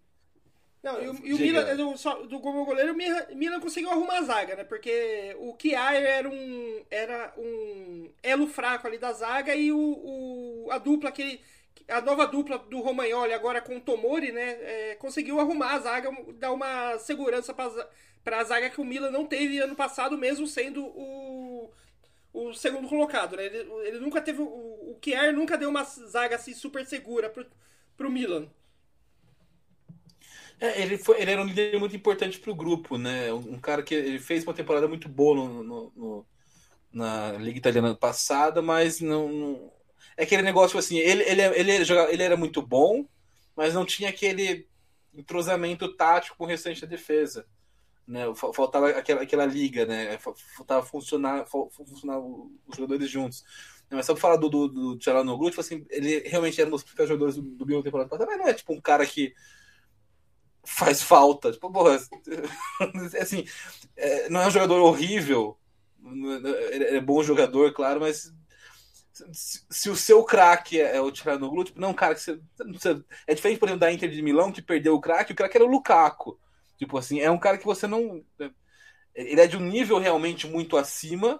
não, e o, e o Milan, do, só, do como goleiro, o Milan, Milan conseguiu arrumar a zaga, né? Porque o Kiar era um, era um elo fraco ali da zaga e o, o a dupla que a nova dupla do Romagnoli agora com o Tomori, né? É, conseguiu arrumar a zaga, dar uma segurança para a zaga que o Milan não teve ano passado, mesmo sendo o, o segundo colocado, né? Ele, ele nunca teve o, o Kiar nunca deu uma zaga assim super segura pro, pro Milan. É, ele, foi, ele era um líder muito importante para o grupo, né? Um, cara que ele fez uma temporada muito boa no, no, no na Liga Italiana passada, mas não, não, É aquele negócio assim, ele, ele, ele, ele era muito bom, mas não tinha aquele entrosamento tático com o restante da defesa. Né? Faltava aquela, aquela liga, né? Faltava funcionar, funcionar os jogadores juntos. Mas só pra falar do, do, do Tchalanoglu, tipo assim, ele realmente era um dos principais jogadores do, do Milan temporada passada, mas não é tipo um cara que faz falta. Tipo, porra, assim, é, não é um jogador horrível, ele é bom jogador, claro, mas se, o seu craque é, é o Tcharanoglu, tipo, não, cara, você, você, é diferente, por exemplo, da Inter de Milão, que perdeu o craque, o craque era o Lukaku. Tipo assim, é um cara que você não. Ele é de um nível realmente muito acima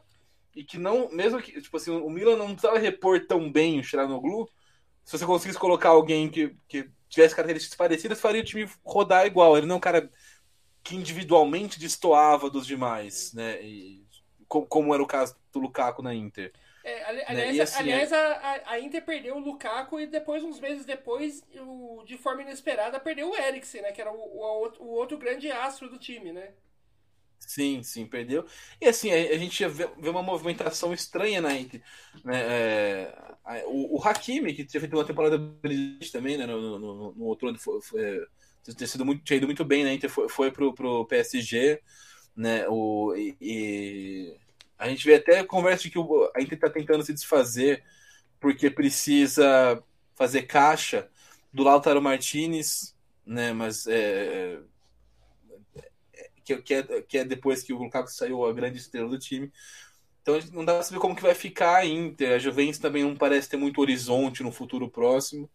e que não, mesmo que, tipo assim, o Milan não precisava repor tão bem o Tcharanoglu, se você conseguisse colocar alguém que, que tivesse características parecidas, faria o time rodar igual. Ele não é um cara que individualmente destoava dos demais, né? E, como era o caso do Lukaku na Inter. É, aliás, né? assim, aliás é- a, a, Inter perdeu o Lukaku e depois, uns meses depois, o, de forma inesperada, perdeu o Eriksen, né? Que era o, o, o outro grande astro do time, né? Sim, sim, perdeu. E assim, a, a gente vê, vê, uma movimentação estranha na Inter. Né? É, o, o Hakimi, que tinha feito uma temporada brilhante também, né? No, no, no outro ano foi, foi, ter sido muito, tinha ido muito bem, né? Inter foi, foi pro, pro PSG, né? O, e, e a gente vê até conversa de que a Inter está tentando se desfazer porque precisa fazer caixa do Lautaro Martinez, né? Mas é, é, que, que, é, que é depois que o Lukaku saiu a grande estrela do time. Então não dá para saber como que vai ficar a Inter. A Juventus também não parece ter muito horizonte no futuro próximo.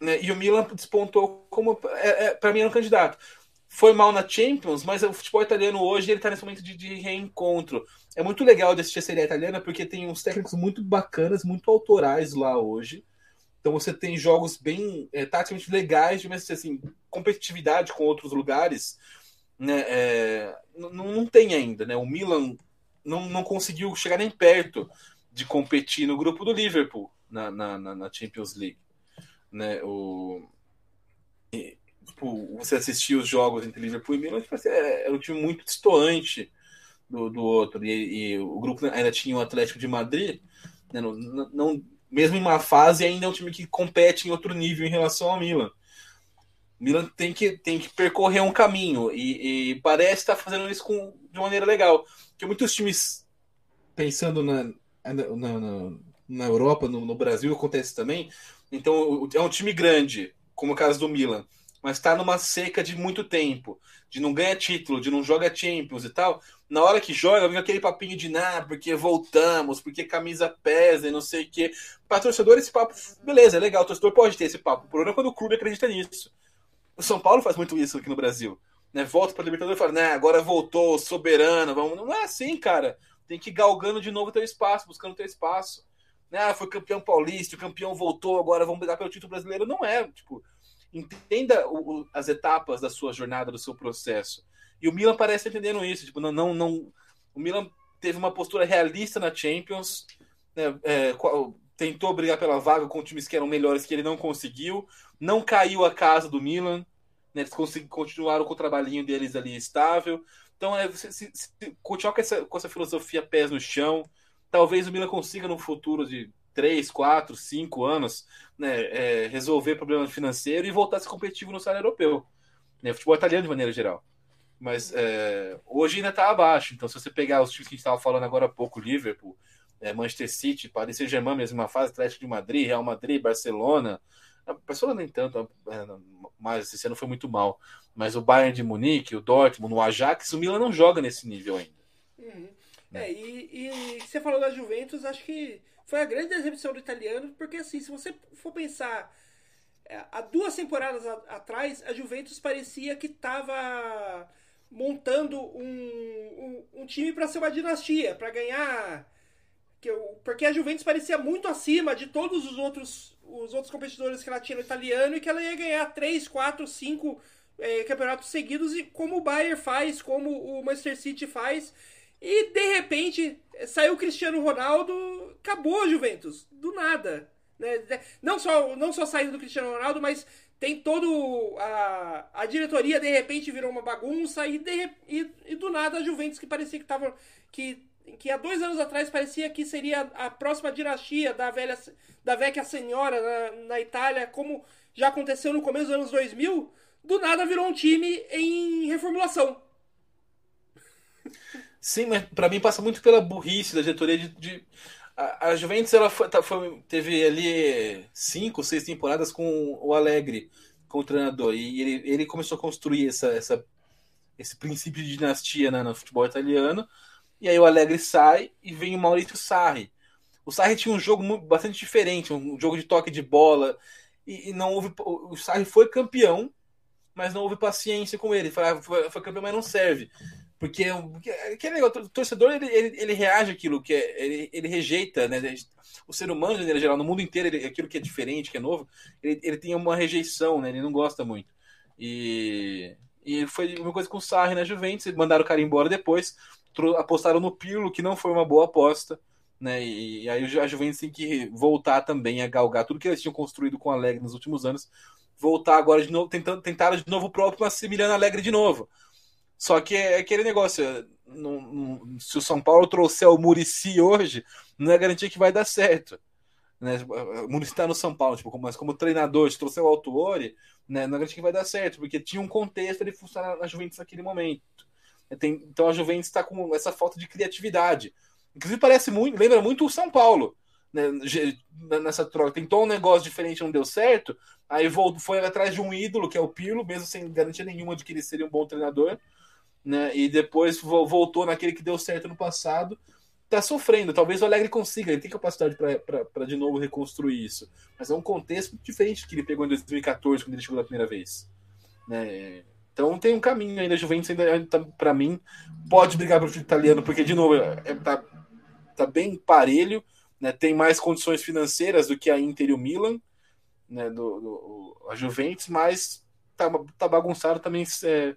Né? E o Milan despontou como. É, é, para mim, era um candidato. Foi mal na Champions, mas o futebol italiano hoje ele tá nesse momento de, de reencontro. É muito legal de assistir a série italiana porque tem uns técnicos muito bacanas, muito autorais lá hoje. Então você tem jogos bem é, taticamente legais, mas assim, competitividade com outros lugares, né? É, não, não tem ainda, né? O Milan não, não conseguiu chegar nem perto de competir no grupo do Liverpool na, na, na Champions League né? O, e, tipo, você assistir os jogos entre Liverpool e Milan, tipo, assim, é, era um time muito distoante do, do outro. E, e, o grupo ainda tinha o Atlético de Madrid, né? não, não, mesmo em uma fase, ainda é um time que compete em outro nível em relação ao Milan. O Milan tem que, tem que percorrer um caminho e, e parece estar fazendo isso com, de maneira legal. Porque muitos times, pensando na, na, na, na Europa, no, no Brasil, acontece também então é um time grande, como o caso do Milan, mas está numa seca de muito tempo, de não ganhar título, de não jogar Champions e tal. Na hora que joga, vem aquele papinho de nada, porque voltamos, porque camisa pesa e não sei o quê. Para torcedor, esse papo, beleza, é legal, o torcedor pode ter esse papo. O problema é quando o clube acredita nisso. O São Paulo faz muito isso aqui no Brasil. Né? Volta para a Libertadores e fala, né, agora voltou, soberano, vamos. Não é assim, cara. Tem que ir galgando de novo teu espaço, buscando teu espaço ah, foi campeão paulista, o campeão voltou, agora vamos brigar pelo título brasileiro. Não é, tipo, entenda o, o, as etapas da sua jornada, do seu processo. E o Milan parece entendendo isso, tipo, não, não, não o Milan teve uma postura realista na Champions, né, é, tentou brigar pela vaga com times que eram melhores que ele não conseguiu, não caiu a casa do Milan, né, eles continuaram com o trabalhinho deles ali estável. Então, é, se, se, se, continuar com essa, com essa filosofia pés no chão, talvez o Milan consiga no futuro de 3, 4, 5 anos né, é, resolver problema financeiro e voltar a ser competitivo no cenário europeu. Né, futebol italiano de maneira geral. Mas é, hoje ainda está abaixo. Então, se você pegar os times que a gente estava falando agora há pouco, Liverpool, é, Manchester City, Paris Saint-Germain, mesma fase, Atlético de Madrid, Real Madrid, Barcelona. Barcelona nem tanto, é, mas esse ano foi muito mal. Mas o Bayern de Munique, o Dortmund, o Ajax, o Milan não joga nesse nível ainda. Uhum. É, e, e você falou da Juventus, acho que foi a grande decepção do italiano, porque assim, se você for pensar, é, há duas temporadas atrás, a Juventus parecia que estava montando um, um, um time para ser uma dinastia, para ganhar. Que eu, porque a Juventus parecia muito acima de todos os outros, os outros competidores que ela tinha no italiano e que ela ia ganhar 3, 4, 5 é, campeonatos seguidos, e como o Bayern faz, como o Manchester City faz. E de repente saiu o Cristiano Ronaldo, acabou a Juventus, do nada. Né? Não, só, não só saindo do Cristiano Ronaldo, mas tem todo a, a diretoria de repente virou uma bagunça e, de, e, e do nada a Juventus que parecia que tava que que há dois anos atrás parecia que seria a próxima dinastia da velha da vecchia senhora na, na Itália, como já aconteceu no começo dos anos 2000, do nada virou um time em reformulação. Sim, mas para mim passa muito pela burrice da diretoria de. de... A, Juventus ela foi, tá, foi, teve ali cinco, seis temporadas com o Alegre como treinador. E ele, ele começou a construir essa, essa, esse princípio de dinastia né, no futebol italiano. E aí o Alegre sai e vem o Maurício Sarri. O Sarri tinha um jogo bastante diferente, um jogo de toque de bola. E, e não houve. O Sarri foi campeão, mas não houve paciência com ele. Foi, foi, foi campeão, mas não serve. Porque, que é o torcedor ele, ele, ele, reage àquilo que é, ele, ele rejeita, né? O ser humano, de maneira geral, no mundo inteiro, ele, aquilo que é diferente, que é novo, ele, ele tem uma rejeição, né? Ele não gosta muito. E, e foi uma coisa com o Sarri na Juventus, mandaram o cara embora depois, apostaram no Pirlo, que não foi uma boa aposta, né? E, e aí a Juventus tem que voltar também a galgar tudo que eles tinham construído com o Alegre nos últimos anos, voltar agora de novo, tentando, tentaram de novo o próprio Massimiliano Alegre de novo só que é aquele negócio, se o São Paulo trouxer o Murici hoje, não é garantia que vai dar certo. né? O Muricy tá no São Paulo, tipo, mas como treinador, se trouxer o Altuori, né? Não acredito que vai dar certo, porque tinha um contexto ele funcionar na Juventus naquele momento. Tem, então a Juventus está com essa falta de criatividade. Inclusive parece muito, lembra muito o São Paulo. Né, nessa troca, tentou um negócio diferente, não deu certo. Aí foi atrás de um ídolo, que é o Pirlo, mesmo sem garantia nenhuma de que ele seria um bom treinador. Né, e depois voltou naquele que deu certo no passado. Tá sofrendo. Talvez o Alegre consiga, ele tem capacidade para de novo reconstruir isso. Mas é um contexto diferente que ele pegou em 2014, quando ele chegou da primeira vez. Né? Então tem um caminho ainda. A Juventus ainda, tá, para mim, pode brigar para o italiano, porque, de novo, é, tá, tá bem parelho. Né? Tem mais condições financeiras do que a Inter e o Milan, né? do, do a Juventus, mas tá, tá bagunçado também. É,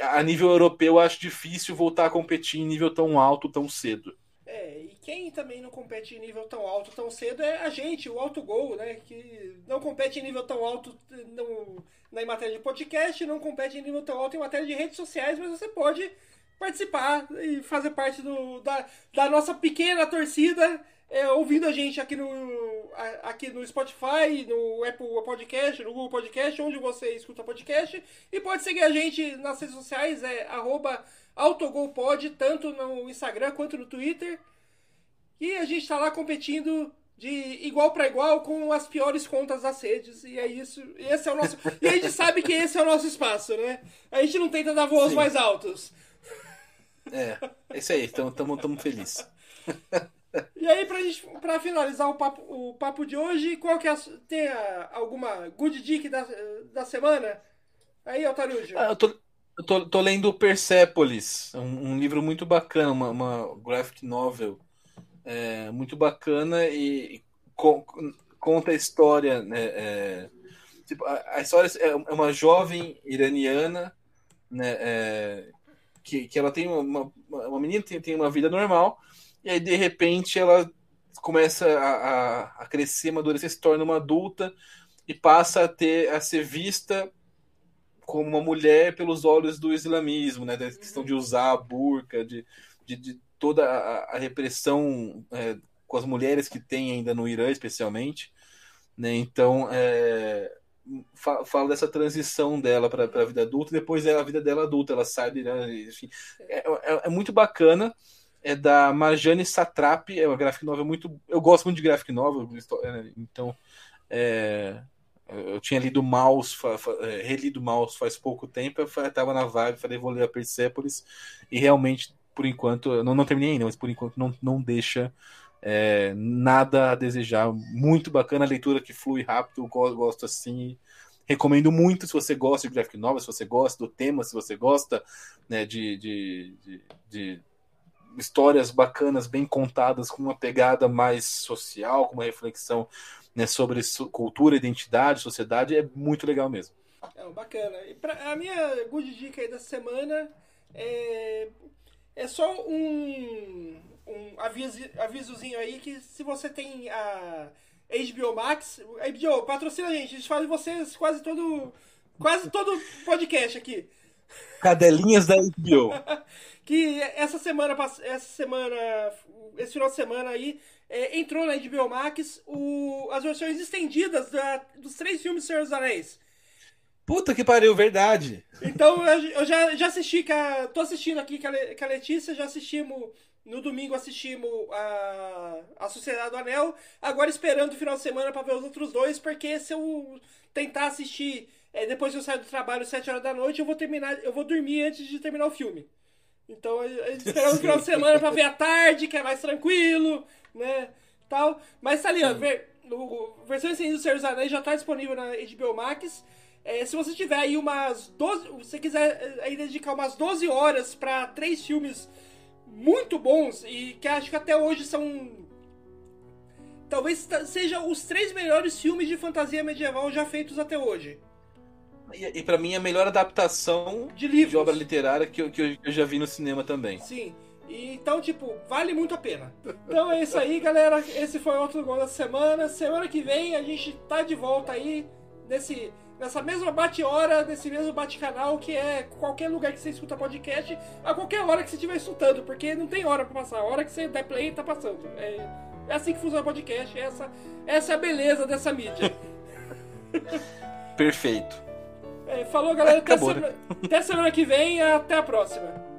a nível europeu, acho difícil voltar a competir em nível tão alto tão cedo. É, e quem também não compete em nível tão alto tão cedo é a gente, o Alto Gol, né? Que não compete em nível tão alto no, na matéria de podcast, não compete em nível tão alto em matéria de redes sociais, mas você pode participar e fazer parte do, da, da nossa pequena torcida, é, ouvindo a gente aqui no, aqui no Spotify, no Apple Podcast, no Google Podcast, onde você escuta podcast. E pode seguir a gente nas redes sociais, é arroba AutogolPod, tanto no Instagram quanto no Twitter. E a gente está lá competindo de igual para igual com as piores contas das redes. E é isso. Esse é o nosso. e a gente sabe que esse é o nosso espaço, né? A gente não tenta dar voos Sim. mais altos. É, é isso aí, estamos felizes. E aí, pra, gente, pra finalizar o papo, o papo de hoje, qual que é a, tem a, alguma good dick da, da semana? Aí, Altarujo. Ah, eu tô, eu tô, tô lendo Persepolis, um, um livro muito bacana, uma, uma graphic novel é, muito bacana e, co conta a história. Né, é, tipo, a, a, história é, é uma jovem iraniana né, é, que, que ela tem uma, uma menina tem, tem uma vida normal e aí de repente ela começa a, a, a crescer, amadurecer, se torna uma adulta e passa a ter a ser vista como uma mulher pelos olhos do islamismo, né? Da questão de usar a burca, de, de, de toda a, a repressão é, com as mulheres que tem ainda no Irã, especialmente. Né? Então, é, fala dessa transição dela para a vida adulta, depois é a vida dela adulta, ela sai do Irã, enfim. É, é, é, muito bacana. É da Marjane Satrap, é uma graphic novel muito. Eu gosto muito de graphic novel, é, então. É, eu tinha lido Maus, é, relido Maus faz pouco tempo, eu estava na vibe, falei, vou ler a Persepolis, e realmente, por enquanto, não, não terminei ainda, mas por enquanto não, não deixa é, nada a desejar. Muito bacana a leitura que flui rápido, eu gosto assim. Recomendo muito se você gosta de graphic novel, se você gosta do tema, se você gosta né, de, de, de, de histórias bacanas, bem contadas, com uma pegada mais social, com uma reflexão né, sobre cultura, identidade, sociedade, é muito legal mesmo. É, bacana. E pra, a minha good dica aí da semana é, é só um, um aviso, avisozinho aí que se você tem a HBO Max, a HBO, patrocina a gente, a gente fala de vocês quase todo, quase todo podcast aqui. Cadelinhas da HBO. que essa semana, essa semana, esse final de semana aí, é, entrou na HBO Max o, as versões estendidas da, dos três filmes Senhor dos Anéis. Puta que pariu, verdade. Então eu, eu já, já assisti, com a, tô assistindo aqui com a, com a Letícia, já assistimos. No domingo assistimos a, a Sociedade do Anel. Agora esperando o final de semana para ver os outros dois, porque se eu tentar assistir é, depois que eu saio do trabalho às 7 horas da noite, eu vou terminar, eu vou dormir antes de terminar o filme. Então, esperamos o final de semana pra ver a tarde, que é mais tranquilo, né? Tal. Mas tá ali, ó, ver, o, versão estendida do Senhor dos Anéis já tá disponível na HBO Max. É, se você tiver aí umas 12. Se você quiser é, aí dedicar umas 12 horas para três filmes muito bons e que acho que até hoje são. Talvez sejam os três melhores filmes de fantasia medieval já feitos até hoje. E, e para mim, a melhor adaptação de, livros. de obra literária que eu, que eu já vi no cinema também. Sim. Então, tipo, vale muito a pena. Então é isso aí, galera. Esse foi outro gol da semana. Semana que vem a gente tá de volta aí nesse, nessa mesma bate-hora, nesse mesmo bate-canal, que é qualquer lugar que você escuta podcast, a qualquer hora que você estiver escutando, porque não tem hora pra passar. A hora que você der play, tá passando. É, É assim que funciona o podcast. Essa, essa é a beleza dessa mídia. Perfeito. É, falou, galera. Até, Acabou, semana, até semana que vem. Até a próxima.